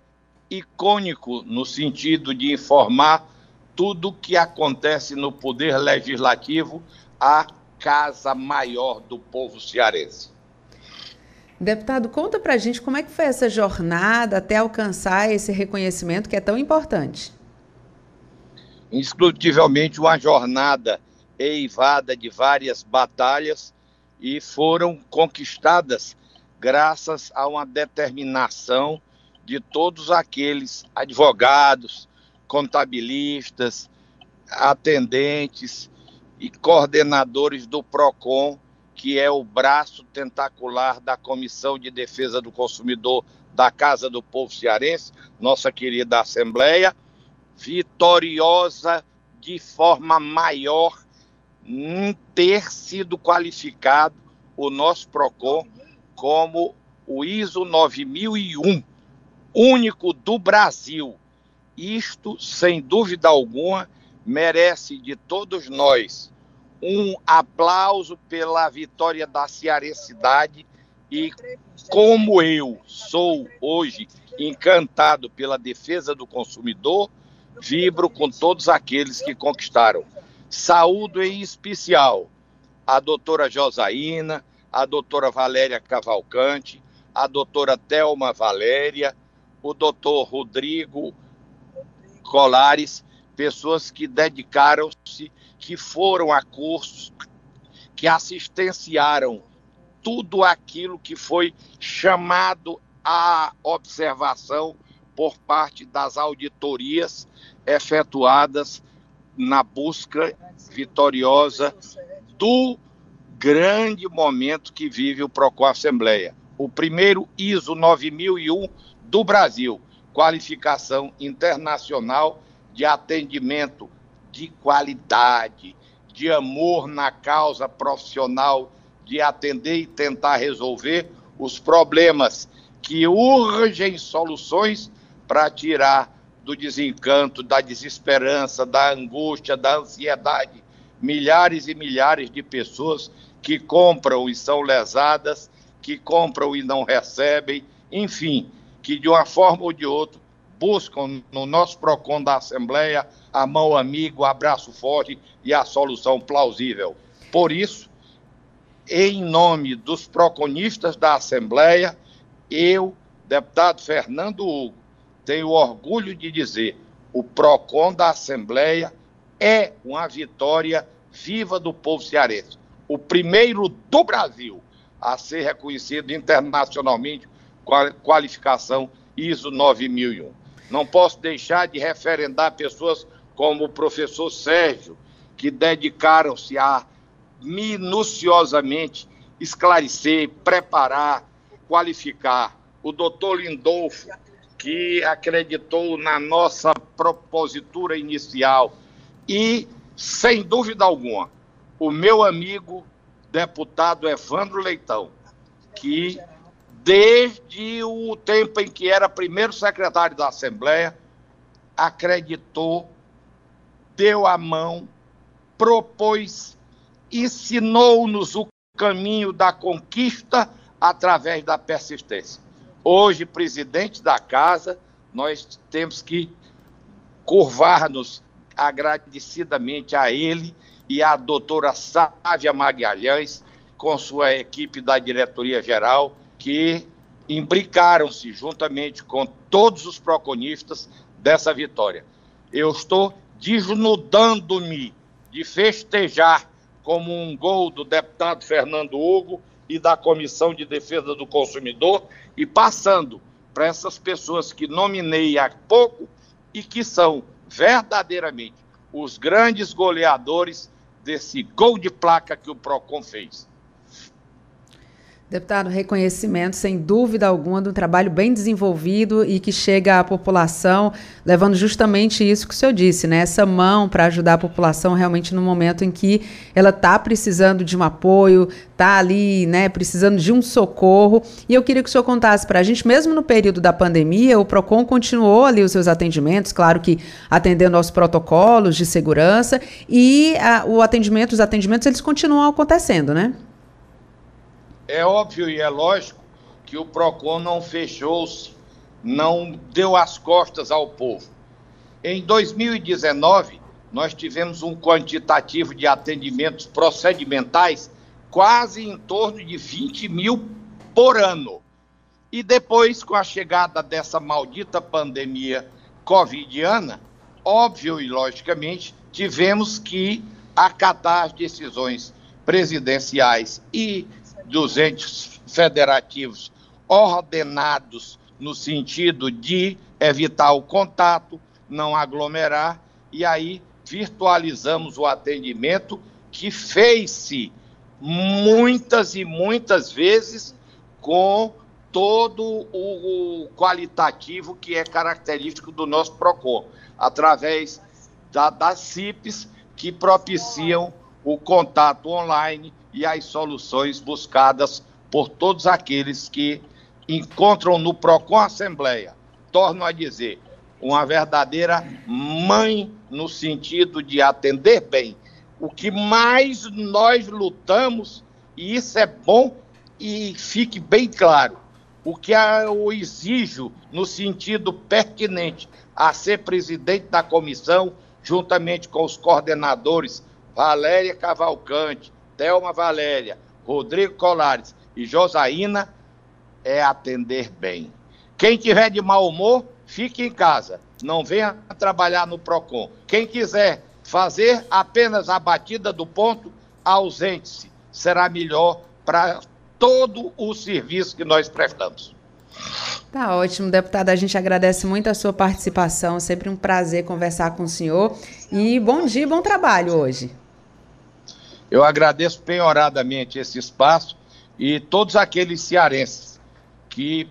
icônico no sentido de informar tudo o que acontece no poder legislativo, a casa maior do povo cearense. Deputado, conta pra gente como é que foi essa jornada até alcançar esse reconhecimento que é tão importante. Indiscutivelmente uma jornada eivada de várias batalhas e foram conquistadas graças a uma determinação de todos aqueles advogados, contabilistas, atendentes e coordenadores do PROCON, que é o braço tentacular da Comissão de Defesa do Consumidor da Casa do Povo Cearense, nossa querida Assembleia, vitoriosa de forma maior em ter sido qualificado o nosso PROCON como o ISO 9001, único do Brasil. Isto, sem dúvida alguma, merece de todos nós um aplauso pela vitória da cearensidade e como eu sou hoje encantado pela defesa do consumidor, vibro com todos aqueles que conquistaram. Saúdo em especial a doutora Josaína, a doutora Valéria Cavalcante, a doutora Thelma Valéria, o doutor Rodrigo Colares, pessoas que dedicaram-se, que foram a cursos, que assistenciaram tudo aquilo que foi chamado à observação por parte das auditorias efetuadas na busca vitoriosa do grande momento que vive o Procon Assembleia. O primeiro ISO 9001 do Brasil, qualificação internacional de atendimento de qualidade, de amor na causa profissional, de atender e tentar resolver os problemas que urgem soluções para tirar do desencanto, da desesperança, da angústia, da ansiedade milhares e milhares de pessoas que compram e são lesadas, que compram e não recebem, enfim, que de uma forma ou de outra buscam no nosso PROCON da Assembleia a mão amiga, o abraço forte e a solução plausível. Por isso, em nome dos proconistas da Assembleia, eu, deputado Fernando Hugo, tenho orgulho de dizer: o PROCON da Assembleia é uma vitória viva do povo cearense o primeiro do Brasil a ser reconhecido internacionalmente com a qualificação ISO 9001. Não posso deixar de referendar pessoas como o professor Sérgio, que dedicaram-se a minuciosamente esclarecer, preparar, qualificar. O doutor Lindolfo, que acreditou na nossa propositura inicial e, sem dúvida alguma, o meu amigo deputado Evandro Leitão, que desde o tempo em que era primeiro secretário da Assembleia, acreditou, deu a mão, propôs, ensinou-nos o caminho da conquista através da persistência. Hoje, presidente da casa, nós temos que curvar-nos agradecidamente a ele e a doutora Sávia Magalhães, com sua equipe da diretoria geral, que imbricaram-se juntamente com todos os proconistas dessa vitória. Eu estou desnudando-me de festejar como um gol do deputado Fernando Hugo e da Comissão de Defesa do Consumidor e passando para essas pessoas que nominei há pouco e que são verdadeiramente os grandes goleadores desse gol de placa que o PROCON fez. Deputado, reconhecimento, sem dúvida alguma, de um trabalho bem desenvolvido e que chega à população, levando justamente isso que o senhor disse, né? Essa mão para ajudar a população realmente no momento em que ela está precisando de um apoio, está ali, né, precisando de um socorro. E eu queria que o senhor contasse para a gente, mesmo no período da pandemia, o PROCON continuou ali os seus atendimentos, claro que atendendo aos protocolos de segurança, e a, o atendimento, os atendimentos, eles continuam acontecendo, né? É óbvio e é lógico que o PROCON não fechou-se, não deu as costas ao povo. Em 2019, nós tivemos um quantitativo de atendimentos procedimentais quase em torno de 20 mil por ano. E depois, com a chegada dessa maldita pandemia covidiana, óbvio e logicamente, tivemos que acatar as decisões presidenciais e dos entes federativos ordenados no sentido de evitar o contato, não aglomerar, e aí virtualizamos o atendimento que fez-se muitas e muitas vezes com todo o, qualitativo que é característico do nosso PROCON, através da, das CIPs que propiciam o contato online e as soluções buscadas por todos aqueles que encontram no PROCON Assembleia. Torno a dizer, uma verdadeira mãe no sentido de atender bem. O que mais nós lutamos, e isso é bom e fique bem claro, o que eu exijo no sentido pertinente a ser presidente da comissão, juntamente com os coordenadores Valéria Cavalcante, Thelma Valéria, Rodrigo Colares e Josaína é atender bem. Quem tiver de mau humor, fique em casa. Não venha trabalhar no PROCON. Quem quiser fazer apenas a batida do ponto, ausente-se. Será melhor para todo o serviço que nós prestamos. Tá ótimo, deputado. A gente agradece muito a sua participação. Sempre um prazer conversar com o senhor. E bom dia, bom trabalho hoje. Eu agradeço penhoradamente esse espaço e todos aqueles cearenses que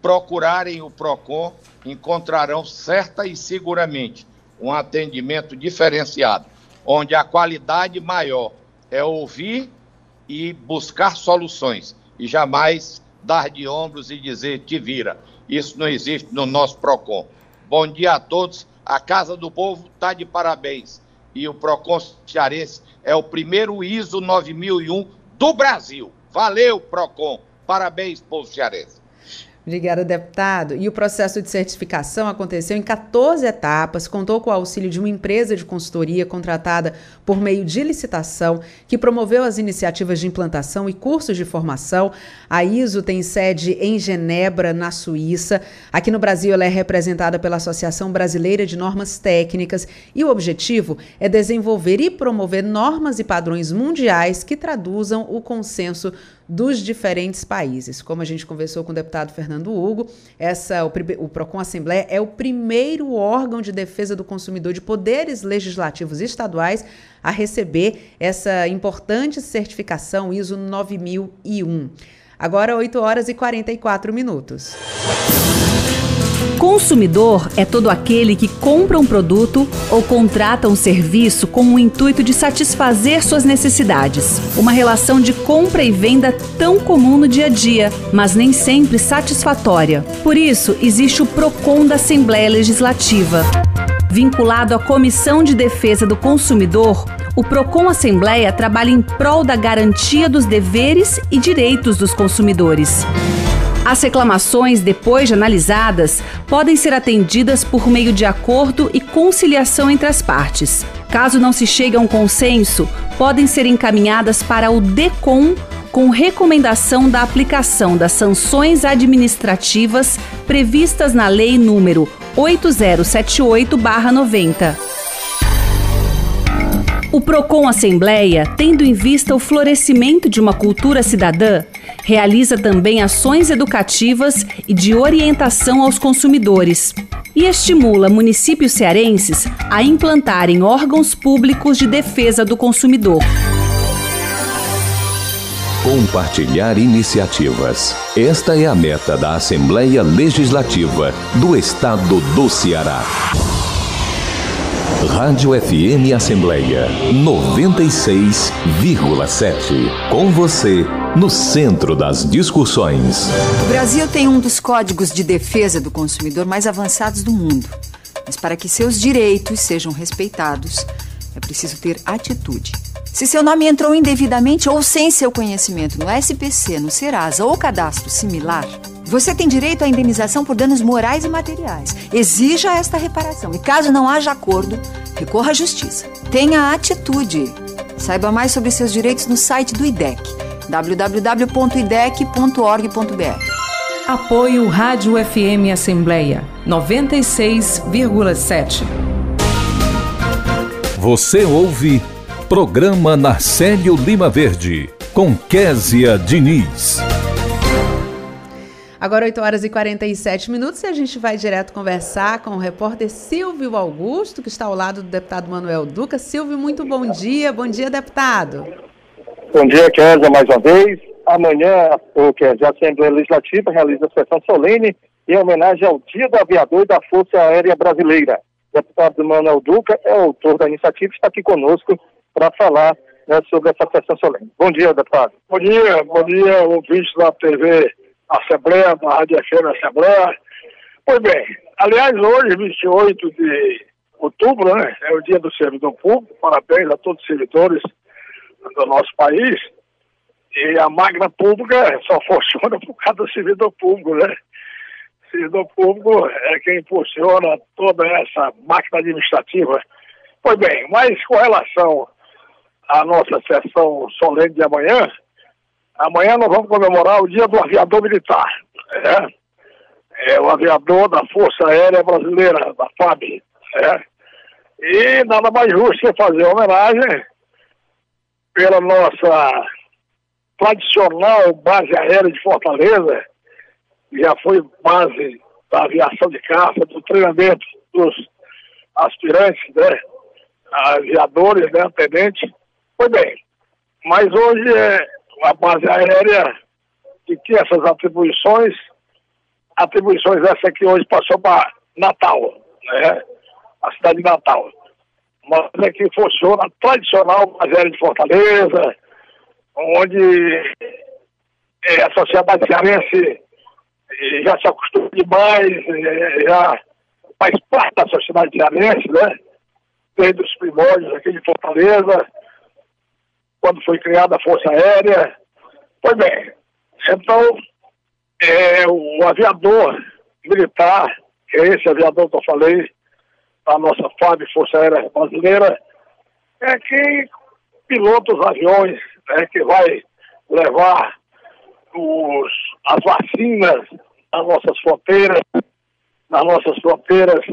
procurarem o PROCON encontrarão certa e seguramente um atendimento diferenciado, onde a qualidade maior é ouvir e buscar soluções e jamais dar de ombros e dizer te vira. Isso não existe no nosso PROCON. Bom dia a todos. A Casa do Povo está de parabéns. E o PROCON cearense é o primeiro ISO 9001 do Brasil. Valeu, PROCON. Parabéns, povo cearense. Obrigada, deputado. E o processo de certificação aconteceu em 14 etapas, contou com o auxílio de uma empresa de consultoria contratada por meio de licitação, que promoveu as iniciativas de implantação e cursos de formação. A ISO tem sede em Genebra, na Suíça. Aqui no Brasil, ela é representada pela Associação Brasileira de Normas Técnicas e o objetivo é desenvolver e promover normas e padrões mundiais que traduzam o consenso dos diferentes países. Como a gente conversou com o deputado Fernando Hugo, essa, o, o PROCON Assembleia é o primeiro órgão de defesa do consumidor de poderes legislativos estaduais a receber essa importante certificação ISO 9001. Agora, 8 horas e 44 minutos. Consumidor é todo aquele que compra um produto ou contrata um serviço com o intuito de satisfazer suas necessidades. Uma relação de compra e venda tão comum no dia a dia, mas nem sempre satisfatória. Por isso, existe o PROCON da Assembleia Legislativa. Vinculado à Comissão de Defesa do Consumidor, o Procon Assembleia trabalha em prol da garantia dos deveres e direitos dos consumidores. As reclamações, depois de analisadas, podem ser atendidas por meio de acordo e conciliação entre as partes. Caso não se chegue a um consenso, podem ser encaminhadas para o DECOM com recomendação da aplicação das sanções administrativas previstas na Lei número 8078-90. O Procon Assembleia, tendo em vista o florescimento de uma cultura cidadã, realiza também ações educativas e de orientação aos consumidores e estimula municípios cearenses a implantarem órgãos públicos de defesa do consumidor. Compartilhar iniciativas. Esta é a meta da Assembleia Legislativa do Estado do Ceará. Rádio FM Assembleia 96,7. Com você, no centro das discussões. O Brasil tem um dos códigos de defesa do consumidor mais avançados do mundo. Mas para que seus direitos sejam respeitados, é preciso ter atitude. Se seu nome entrou indevidamente ou sem seu conhecimento no SPC, no Serasa ou cadastro similar, você tem direito à indenização por danos morais e materiais. Exija esta reparação e, caso não haja acordo, recorra à justiça. Tenha atitude. Saiba mais sobre seus direitos no site do IDEC, www.idec.org.br. Apoio Rádio FM Assembleia 96,7. Você ouve Programa Narcélio Lima Verde, com Késia Diniz. Agora 8 horas e 47 minutos e a gente vai direto conversar com o repórter Silvio Augusto, que está ao lado do deputado Manuel Duca. Silvio, muito bom dia. Bom dia, deputado. Bom dia, Késia, mais uma vez. Amanhã, o Késia, a Assembleia Legislativa realiza a sessão solene em homenagem ao Dia do Aviador e da Força Aérea Brasileira. O deputado Manuel Duca é autor da iniciativa e está aqui conosco para falar né, sobre essa sessão solene. Bom dia, deputado. Bom dia, bom dia, ouvintes da TV Assembleia, da Rádio FM Assembleia. Pois bem, aliás, hoje, 28 de outubro, né, é o dia do servidor público, parabéns a todos os servidores do nosso país. E a máquina pública só (laughs) funciona por causa do servidor público, né? O servidor público é quem impulsiona toda essa máquina administrativa. Pois bem, mas com relação a nossa sessão solene de amanhã, amanhã nós vamos comemorar o dia do aviador militar. É, é o aviador da Força Aérea Brasileira, da FAB. É. E nada mais justo que fazer homenagem pela nossa tradicional base aérea de Fortaleza, que já foi base da aviação de caça, do treinamento dos aspirantes, né? aviadores, né? Tenentes. Pois bem, mas hoje é a base aérea que tinha essas atribuições, atribuições essa que hoje passou para Natal, né? A cidade de Natal. Mas é que funciona tradicional base aérea de Fortaleza, onde é, a sociedade cearense é, já se acostuma demais, é, já faz parte da sociedade cearense, né? Desde os primórdios aqui de Fortaleza, quando foi criada a Força Aérea. Pois bem, então, é, o aviador militar, que é esse aviador que eu falei, da nossa FAB, Força Aérea Brasileira, é quem pilota os aviões, né, que vai levar os, as vacinas nas nossas fronteiras, nas nossas fronteiras,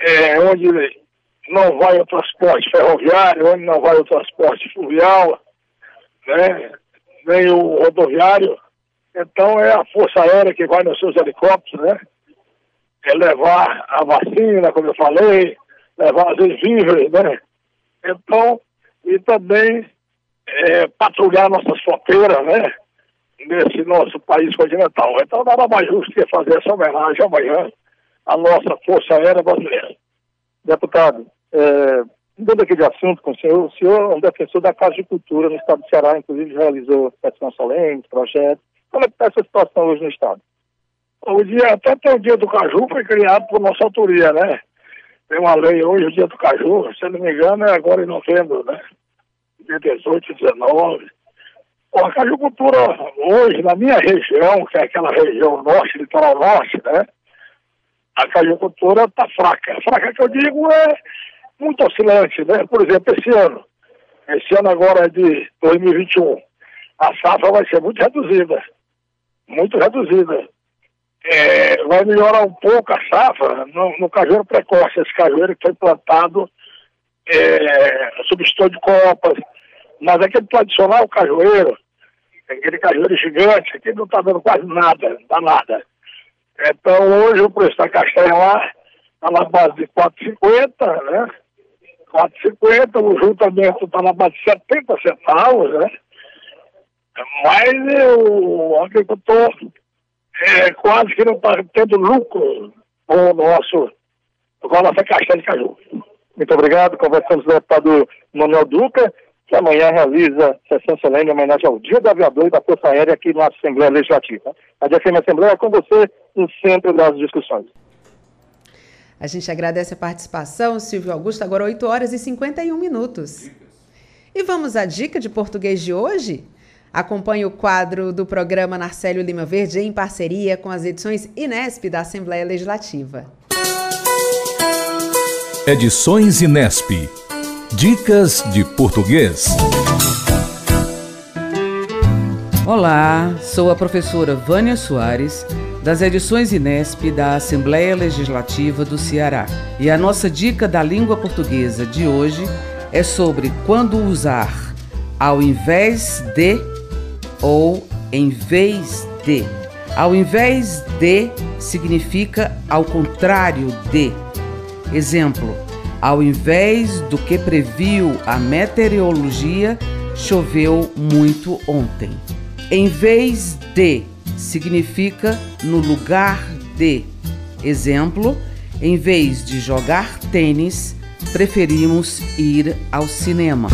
é, onde não vai o transporte ferroviário, onde não vai o transporte fluvial, né? nem o rodoviário. Então é a Força Aérea que vai nos seus helicópteros, né? É levar a vacina, como eu falei, levar as víveres, né? Então, e também é, patrulhar nossas fronteiras, né? Nesse nosso país continental. Então nada mais justo que fazer essa homenagem amanhã à nossa Força Aérea Brasileira. Deputado, é, mudando aqui de assunto com o senhor, o senhor é um defensor da Casa de Cultura no estado do Ceará, inclusive realizou sessão solene, projetos. Como é que está essa situação hoje no estado? O dia, até tem o dia do Caju, foi criado por nossa autoria, né? Tem uma lei hoje, o dia do Caju, se não me engano, é agora em novembro, né? Dia 18 e 19. Bom, a cajucultura hoje, na minha região, que é aquela região norte, litoral norte, né? A cajucultura está fraca. Fraca que eu digo é muito oscilante, né? Por exemplo, esse ano, esse ano agora é de 2021, a safra vai ser muito reduzida, muito reduzida. É, vai melhorar um pouco a safra no, no cajueiro precoce, esse cajueiro que foi plantado é, sob de copas, mas aquele tradicional cajueiro, aquele cajueiro gigante, aqui não está dando quase nada, não dá nada. Então hoje o preço da castanha lá está na base de 4,50, né? 4,50, o juntamento está na base de 70 centavos, né? Mas o agricultor é, quase que não está tendo lucro com o nosso, com a nossa caixinha de caju. Muito obrigado. Conversamos com o deputado Manuel Duca, que amanhã realiza sessão solene em homenagem ao Dia do Aviador e da Força Aérea aqui na Assembleia Legislativa. A DFM Assembleia é com você no centro das discussões. A gente agradece a participação, Silvio Augusto, agora 8 horas e 51 minutos. E vamos à dica de português de hoje? Acompanhe o quadro do programa Narcélio Lima Verde em parceria com as edições Inesp da Assembleia Legislativa. Edições Inesp. Dicas de português. Olá, sou a professora Vânia Soares, das edições Inesp da Assembleia Legislativa do Ceará. E a nossa dica da língua portuguesa de hoje é sobre quando usar ao invés de ou em vez de. Ao invés de significa ao contrário de. Exemplo: ao invés do que previu a meteorologia, choveu muito ontem. Em vez de significa no lugar de. Exemplo: em vez de jogar tênis, preferimos ir ao cinema.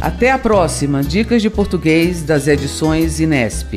Até a próxima Dicas de Português das edições Inesp.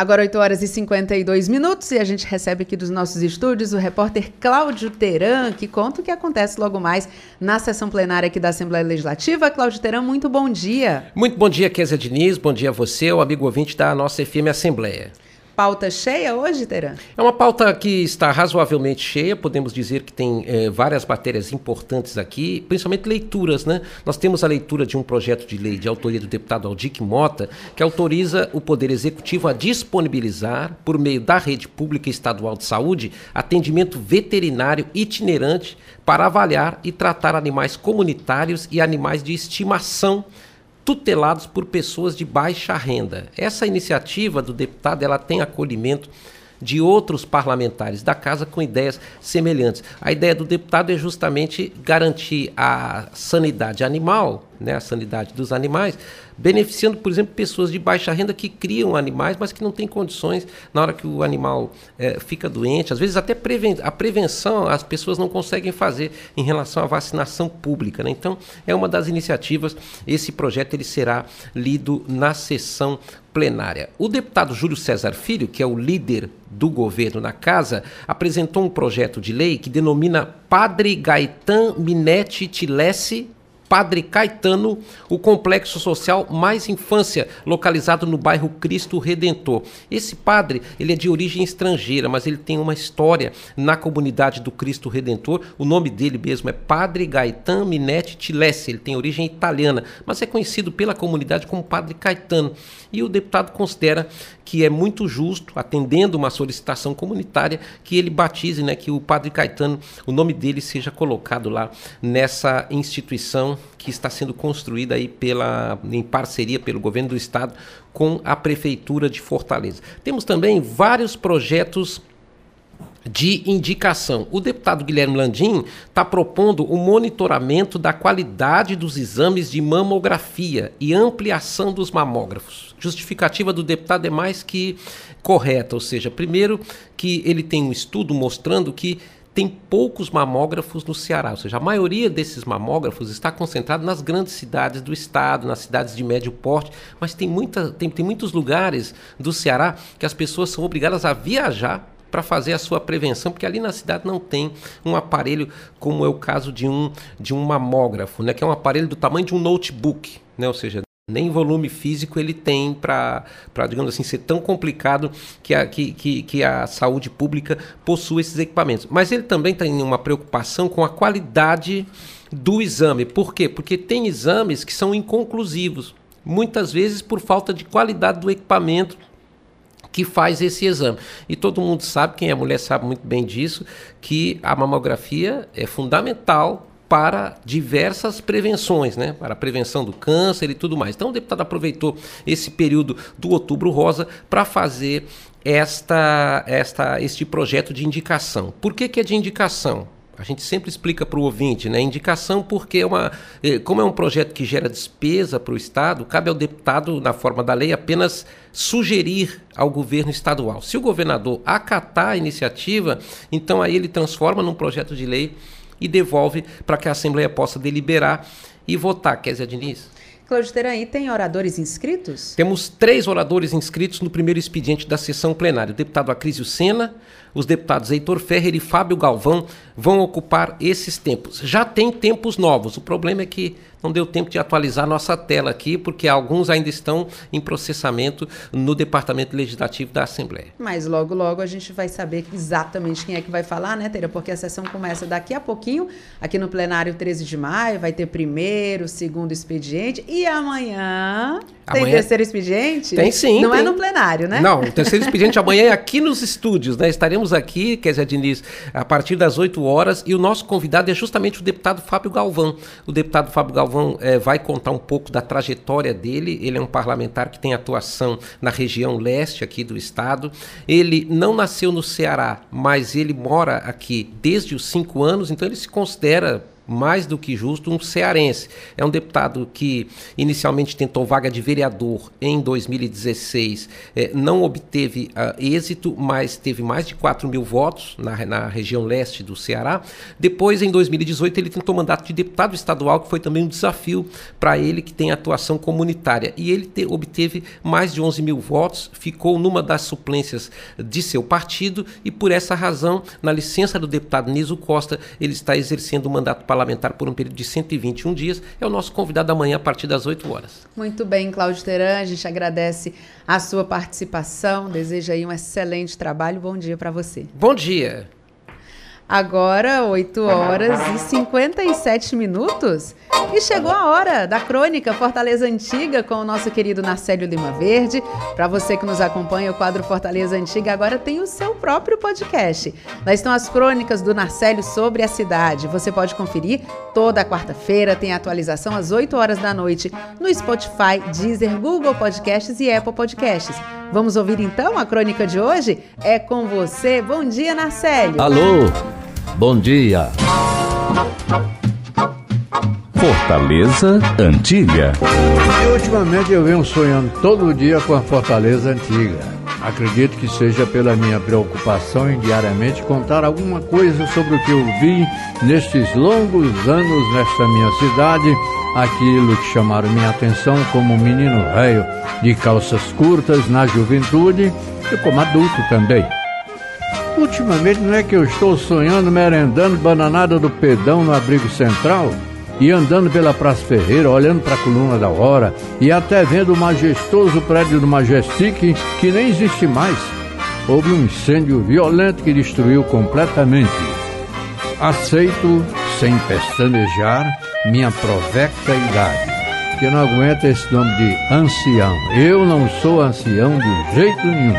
Agora 8 horas e 52 minutos e a gente recebe aqui dos nossos estúdios o repórter Cláudio Teran, que conta o que acontece logo mais na sessão plenária aqui da Assembleia Legislativa. Cláudio Teran, muito bom dia. Muito bom dia, Kézia Diniz, bom dia a você, o amigo ouvinte da nossa FM Assembleia pauta cheia hoje, Teran? É uma pauta que está razoavelmente cheia, podemos dizer que tem é, várias matérias importantes aqui, principalmente leituras, né? Nós temos a leitura de um projeto de lei de autoria do deputado Aldic Mota, que autoriza o Poder Executivo a disponibilizar, por meio da rede pública estadual de saúde, atendimento veterinário itinerante para avaliar e tratar animais comunitários e animais de estimação tutelados por pessoas de baixa renda. Essa iniciativa do deputado ela tem acolhimento de outros parlamentares da casa com ideias semelhantes. A ideia do deputado é justamente garantir a sanidade animal, né, a sanidade dos animais, beneficiando, por exemplo, pessoas de baixa renda que criam animais, mas que não têm condições na hora que o animal é, fica doente. Às vezes até preven a prevenção as pessoas não conseguem fazer em relação à vacinação pública. Né? Então é uma das iniciativas. Esse projeto ele será lido na sessão plenária. O deputado Júlio César Filho, que é o líder do governo na casa, apresentou um projeto de lei que denomina Padre Gaetan Minetti Tilesse Padre Caetano, o complexo social Mais Infância, localizado no bairro Cristo Redentor. Esse padre, ele é de origem estrangeira, mas ele tem uma história na comunidade do Cristo Redentor. O nome dele mesmo é Padre Gaetan Minetti Tilesse, ele tem origem italiana, mas é conhecido pela comunidade como Padre Caetano. E o deputado considera que é muito justo, atendendo uma solicitação comunitária, que ele batize, né, que o Padre Caetano, o nome dele seja colocado lá nessa instituição que está sendo construída aí pela, em parceria pelo governo do estado com a prefeitura de Fortaleza. Temos também vários projetos de indicação. O deputado Guilherme Landim está propondo o monitoramento da qualidade dos exames de mamografia e ampliação dos mamógrafos. Justificativa do deputado é mais que correta, ou seja, primeiro que ele tem um estudo mostrando que tem poucos mamógrafos no Ceará, ou seja, a maioria desses mamógrafos está concentrado nas grandes cidades do estado, nas cidades de médio porte, mas tem, muita, tem, tem muitos lugares do Ceará que as pessoas são obrigadas a viajar para fazer a sua prevenção, porque ali na cidade não tem um aparelho como é o caso de um, de um mamógrafo, né, que é um aparelho do tamanho de um notebook, né, ou seja, nem volume físico ele tem para, digamos assim, ser tão complicado que a, que, que, que, a saúde pública possua esses equipamentos. Mas ele também tem uma preocupação com a qualidade do exame. Por quê? Porque tem exames que são inconclusivos, muitas vezes por falta de qualidade do equipamento que faz esse exame. E todo mundo sabe, quem é mulher sabe muito bem disso, que a mamografia é fundamental para diversas prevenções, né? para a prevenção do câncer e tudo mais. Então o deputado aproveitou esse período do Outubro Rosa para fazer esta, esta, este projeto de indicação. Por que, que é de indicação? A gente sempre explica para o ouvinte, né? Indicação porque é uma, eh, como é um projeto que gera despesa para o Estado, cabe ao deputado, na forma da lei, apenas sugerir ao governo estadual. Se o governador acatar a iniciativa, então aí ele transforma num projeto de lei e devolve para que a Assembleia possa deliberar e votar. Kézia Diniz? Cláudio Teran, tem oradores inscritos? Temos três oradores inscritos no primeiro expediente da sessão plenária. O deputado Acrísio Sena, os deputados Heitor Ferrer e Fábio Galvão vão ocupar esses tempos. Já tem tempos novos. O problema é que não deu tempo de atualizar nossa tela aqui, porque alguns ainda estão em processamento no Departamento Legislativo da Assembleia. Mas logo, logo a gente vai saber exatamente quem é que vai falar, né, Teira? Porque a sessão começa daqui a pouquinho, aqui no plenário 13 de maio, vai ter primeiro, segundo expediente, e amanhã. Tem amanhã... terceiro expediente? Tem sim. Não é tem... é no plenário, né? Não, o terceiro expediente (laughs) amanhã é aqui nos estúdios, né? Estaremos aqui, Kézia Diniz, a partir das 8 horas, e o nosso convidado é justamente o deputado Fábio Galvão. O deputado Fábio Galvão é, vai contar um pouco da trajetória dele. Ele é um parlamentar que tem atuação na região leste aqui do estado. Ele não nasceu no Ceará, mas ele mora aqui desde os cinco anos, então ele se considera mais do que justo, um cearense. É um deputado que inicialmente tentou vaga de vereador em 2016, eh, não obteve uh, êxito, mas teve mais de 4 mil votos na, na região leste do Ceará. Depois, em 2018, ele tentou mandato de deputado estadual, que foi também um desafio para ele, que tem atuação comunitária. E ele te, obteve mais de 11 mil votos, ficou numa das suplências de seu partido e, por essa razão, na licença do deputado Niso Costa, ele está exercendo o mandato parlamentar parlamentar por um período de 121 dias. É o nosso convidado amanhã a partir das 8 horas. Muito bem, Cláudio Teran, a gente agradece a sua participação, deseja aí um excelente trabalho. Bom dia para você. Bom dia. Agora, 8 horas e 57 minutos. E chegou a hora da crônica Fortaleza Antiga com o nosso querido Narcélio Lima Verde. Para você que nos acompanha, o quadro Fortaleza Antiga agora tem o seu próprio podcast. Lá estão as crônicas do Narcélio sobre a cidade. Você pode conferir toda quarta-feira, tem atualização às 8 horas da noite no Spotify, Deezer, Google Podcasts e Apple Podcasts. Vamos ouvir então a crônica de hoje? É com você. Bom dia, Narcélio. Alô, bom dia. Fortaleza Antiga. E ultimamente eu venho sonhando todo dia com a Fortaleza Antiga. Acredito que seja pela minha preocupação em diariamente contar alguma coisa sobre o que eu vi nestes longos anos nesta minha cidade aquilo que chamaram minha atenção como menino velho de calças curtas na juventude e como adulto também. Ultimamente não é que eu estou sonhando merendando bananada do pedão no abrigo central e andando pela Praça Ferreira, olhando para a coluna da hora e até vendo o majestoso prédio do Majestic que nem existe mais. Houve um incêndio violento que destruiu completamente. Aceito, sem pestanejar, minha provecta idade, que não aguenta esse nome de ancião. Eu não sou ancião de jeito nenhum.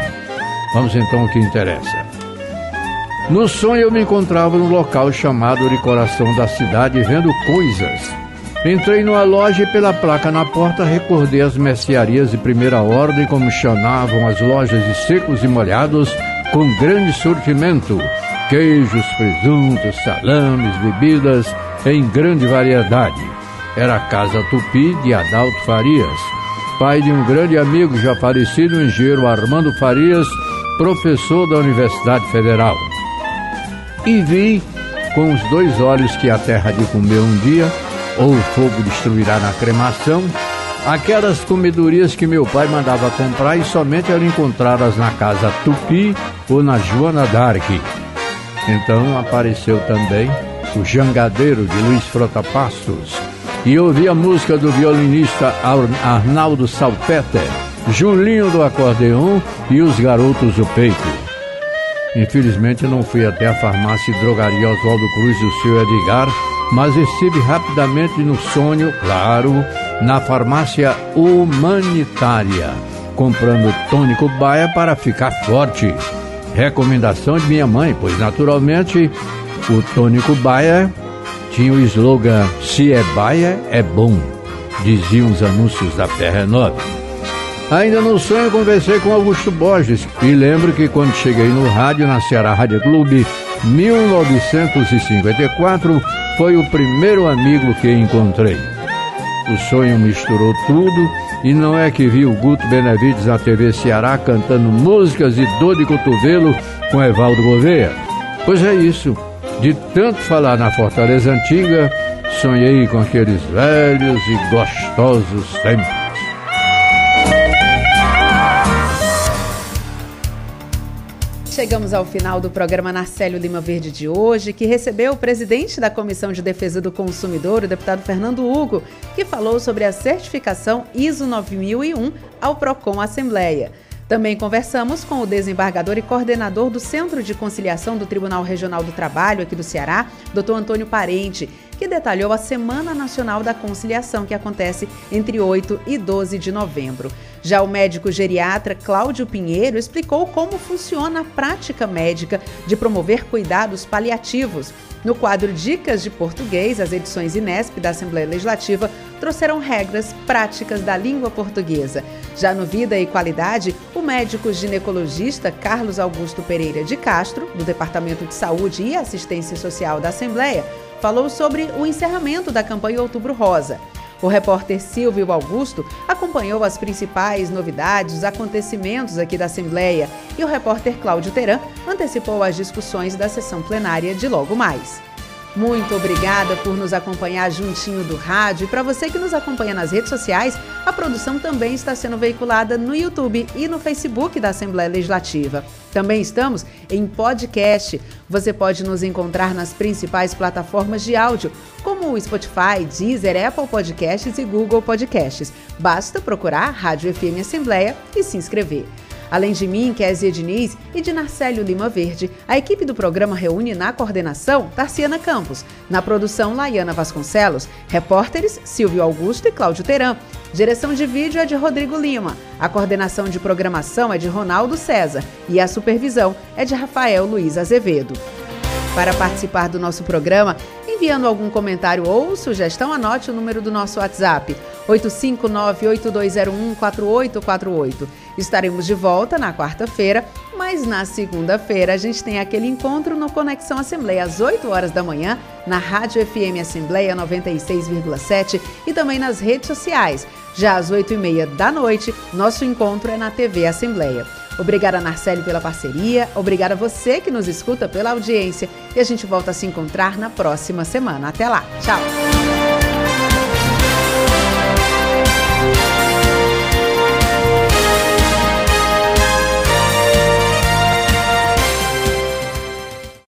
Vamos então ao que interessa. No sonho eu me encontrava num local chamado de coração da cidade vendo coisas. Entrei numa loja e pela placa na porta recordei as mercearias de primeira ordem como chamavam as lojas de secos e molhados com grande sortimento. Queijos, presuntos, salames, bebidas, em grande variedade. Era a Casa Tupi de Adalto Farias, pai de um grande amigo já falecido, engenheiro Armando Farias, professor da Universidade Federal. E vi com os dois olhos que a terra de comer um dia, ou o fogo destruirá na cremação, aquelas comedorias que meu pai mandava comprar e somente era encontrá-las na casa Tupi ou na Joana Dark. Então apareceu também o Jangadeiro de Luiz Frota Passos, e ouvi a música do violinista Arnaldo Salpeter, Julinho do Acordeon e os Garotos do Peito. Infelizmente não fui até a farmácia e drogaria Oswaldo Cruz do seu Edgar, mas estive rapidamente no sonho, claro, na farmácia humanitária, comprando tônico baia para ficar forte. Recomendação de minha mãe, pois naturalmente o tônico Baia tinha o slogan Se é Baia, é bom, diziam os anúncios da Terra Nova. Ainda no sonho conversei com Augusto Borges e lembro que quando cheguei no rádio, na Ceará Rádio Clube, 1954 foi o primeiro amigo que encontrei. O sonho misturou tudo e não é que vi o Guto Benavides na TV Ceará cantando músicas de dor de cotovelo com Evaldo Gouveia. Pois é isso. De tanto falar na Fortaleza Antiga, sonhei com aqueles velhos e gostosos tempos. Chegamos ao final do programa Narcélio Lima Verde de hoje, que recebeu o presidente da Comissão de Defesa do Consumidor, o deputado Fernando Hugo, que falou sobre a certificação ISO 9001 ao PROCON Assembleia. Também conversamos com o desembargador e coordenador do Centro de Conciliação do Tribunal Regional do Trabalho aqui do Ceará, Dr. Antônio Parente, que detalhou a Semana Nacional da Conciliação, que acontece entre 8 e 12 de novembro. Já o médico geriatra Cláudio Pinheiro explicou como funciona a prática médica de promover cuidados paliativos. No quadro Dicas de Português, as edições Inesp da Assembleia Legislativa trouxeram regras práticas da língua portuguesa. Já no Vida e Qualidade, o médico ginecologista Carlos Augusto Pereira de Castro, do Departamento de Saúde e Assistência Social da Assembleia, falou sobre o encerramento da campanha Outubro Rosa. O repórter Silvio Augusto acompanhou as principais novidades, os acontecimentos aqui da Assembleia e o repórter Cláudio Teran antecipou as discussões da sessão plenária de logo mais. Muito obrigada por nos acompanhar juntinho do rádio. E para você que nos acompanha nas redes sociais, a produção também está sendo veiculada no YouTube e no Facebook da Assembleia Legislativa. Também estamos em podcast. Você pode nos encontrar nas principais plataformas de áudio, como o Spotify, Deezer, Apple Podcasts e Google Podcasts. Basta procurar Rádio FM Assembleia e se inscrever. Além de mim, Kézia Diniz e de Narcélio Lima Verde, a equipe do programa reúne na coordenação Tarciana Campos, na produção Laiana Vasconcelos, repórteres Silvio Augusto e Cláudio Teran. Direção de vídeo é de Rodrigo Lima, a coordenação de programação é de Ronaldo César e a supervisão é de Rafael Luiz Azevedo. Para participar do nosso programa, enviando algum comentário ou sugestão, anote o número do nosso WhatsApp, 859-8201-4848. Estaremos de volta na quarta-feira, mas na segunda-feira a gente tem aquele encontro no Conexão Assembleia, às 8 horas da manhã, na Rádio FM Assembleia 96,7 e também nas redes sociais. Já às 8 e meia da noite, nosso encontro é na TV Assembleia. Obrigada, Narcélio, pela parceria. Obrigada a você que nos escuta pela audiência. E a gente volta a se encontrar na próxima semana. Até lá. Tchau.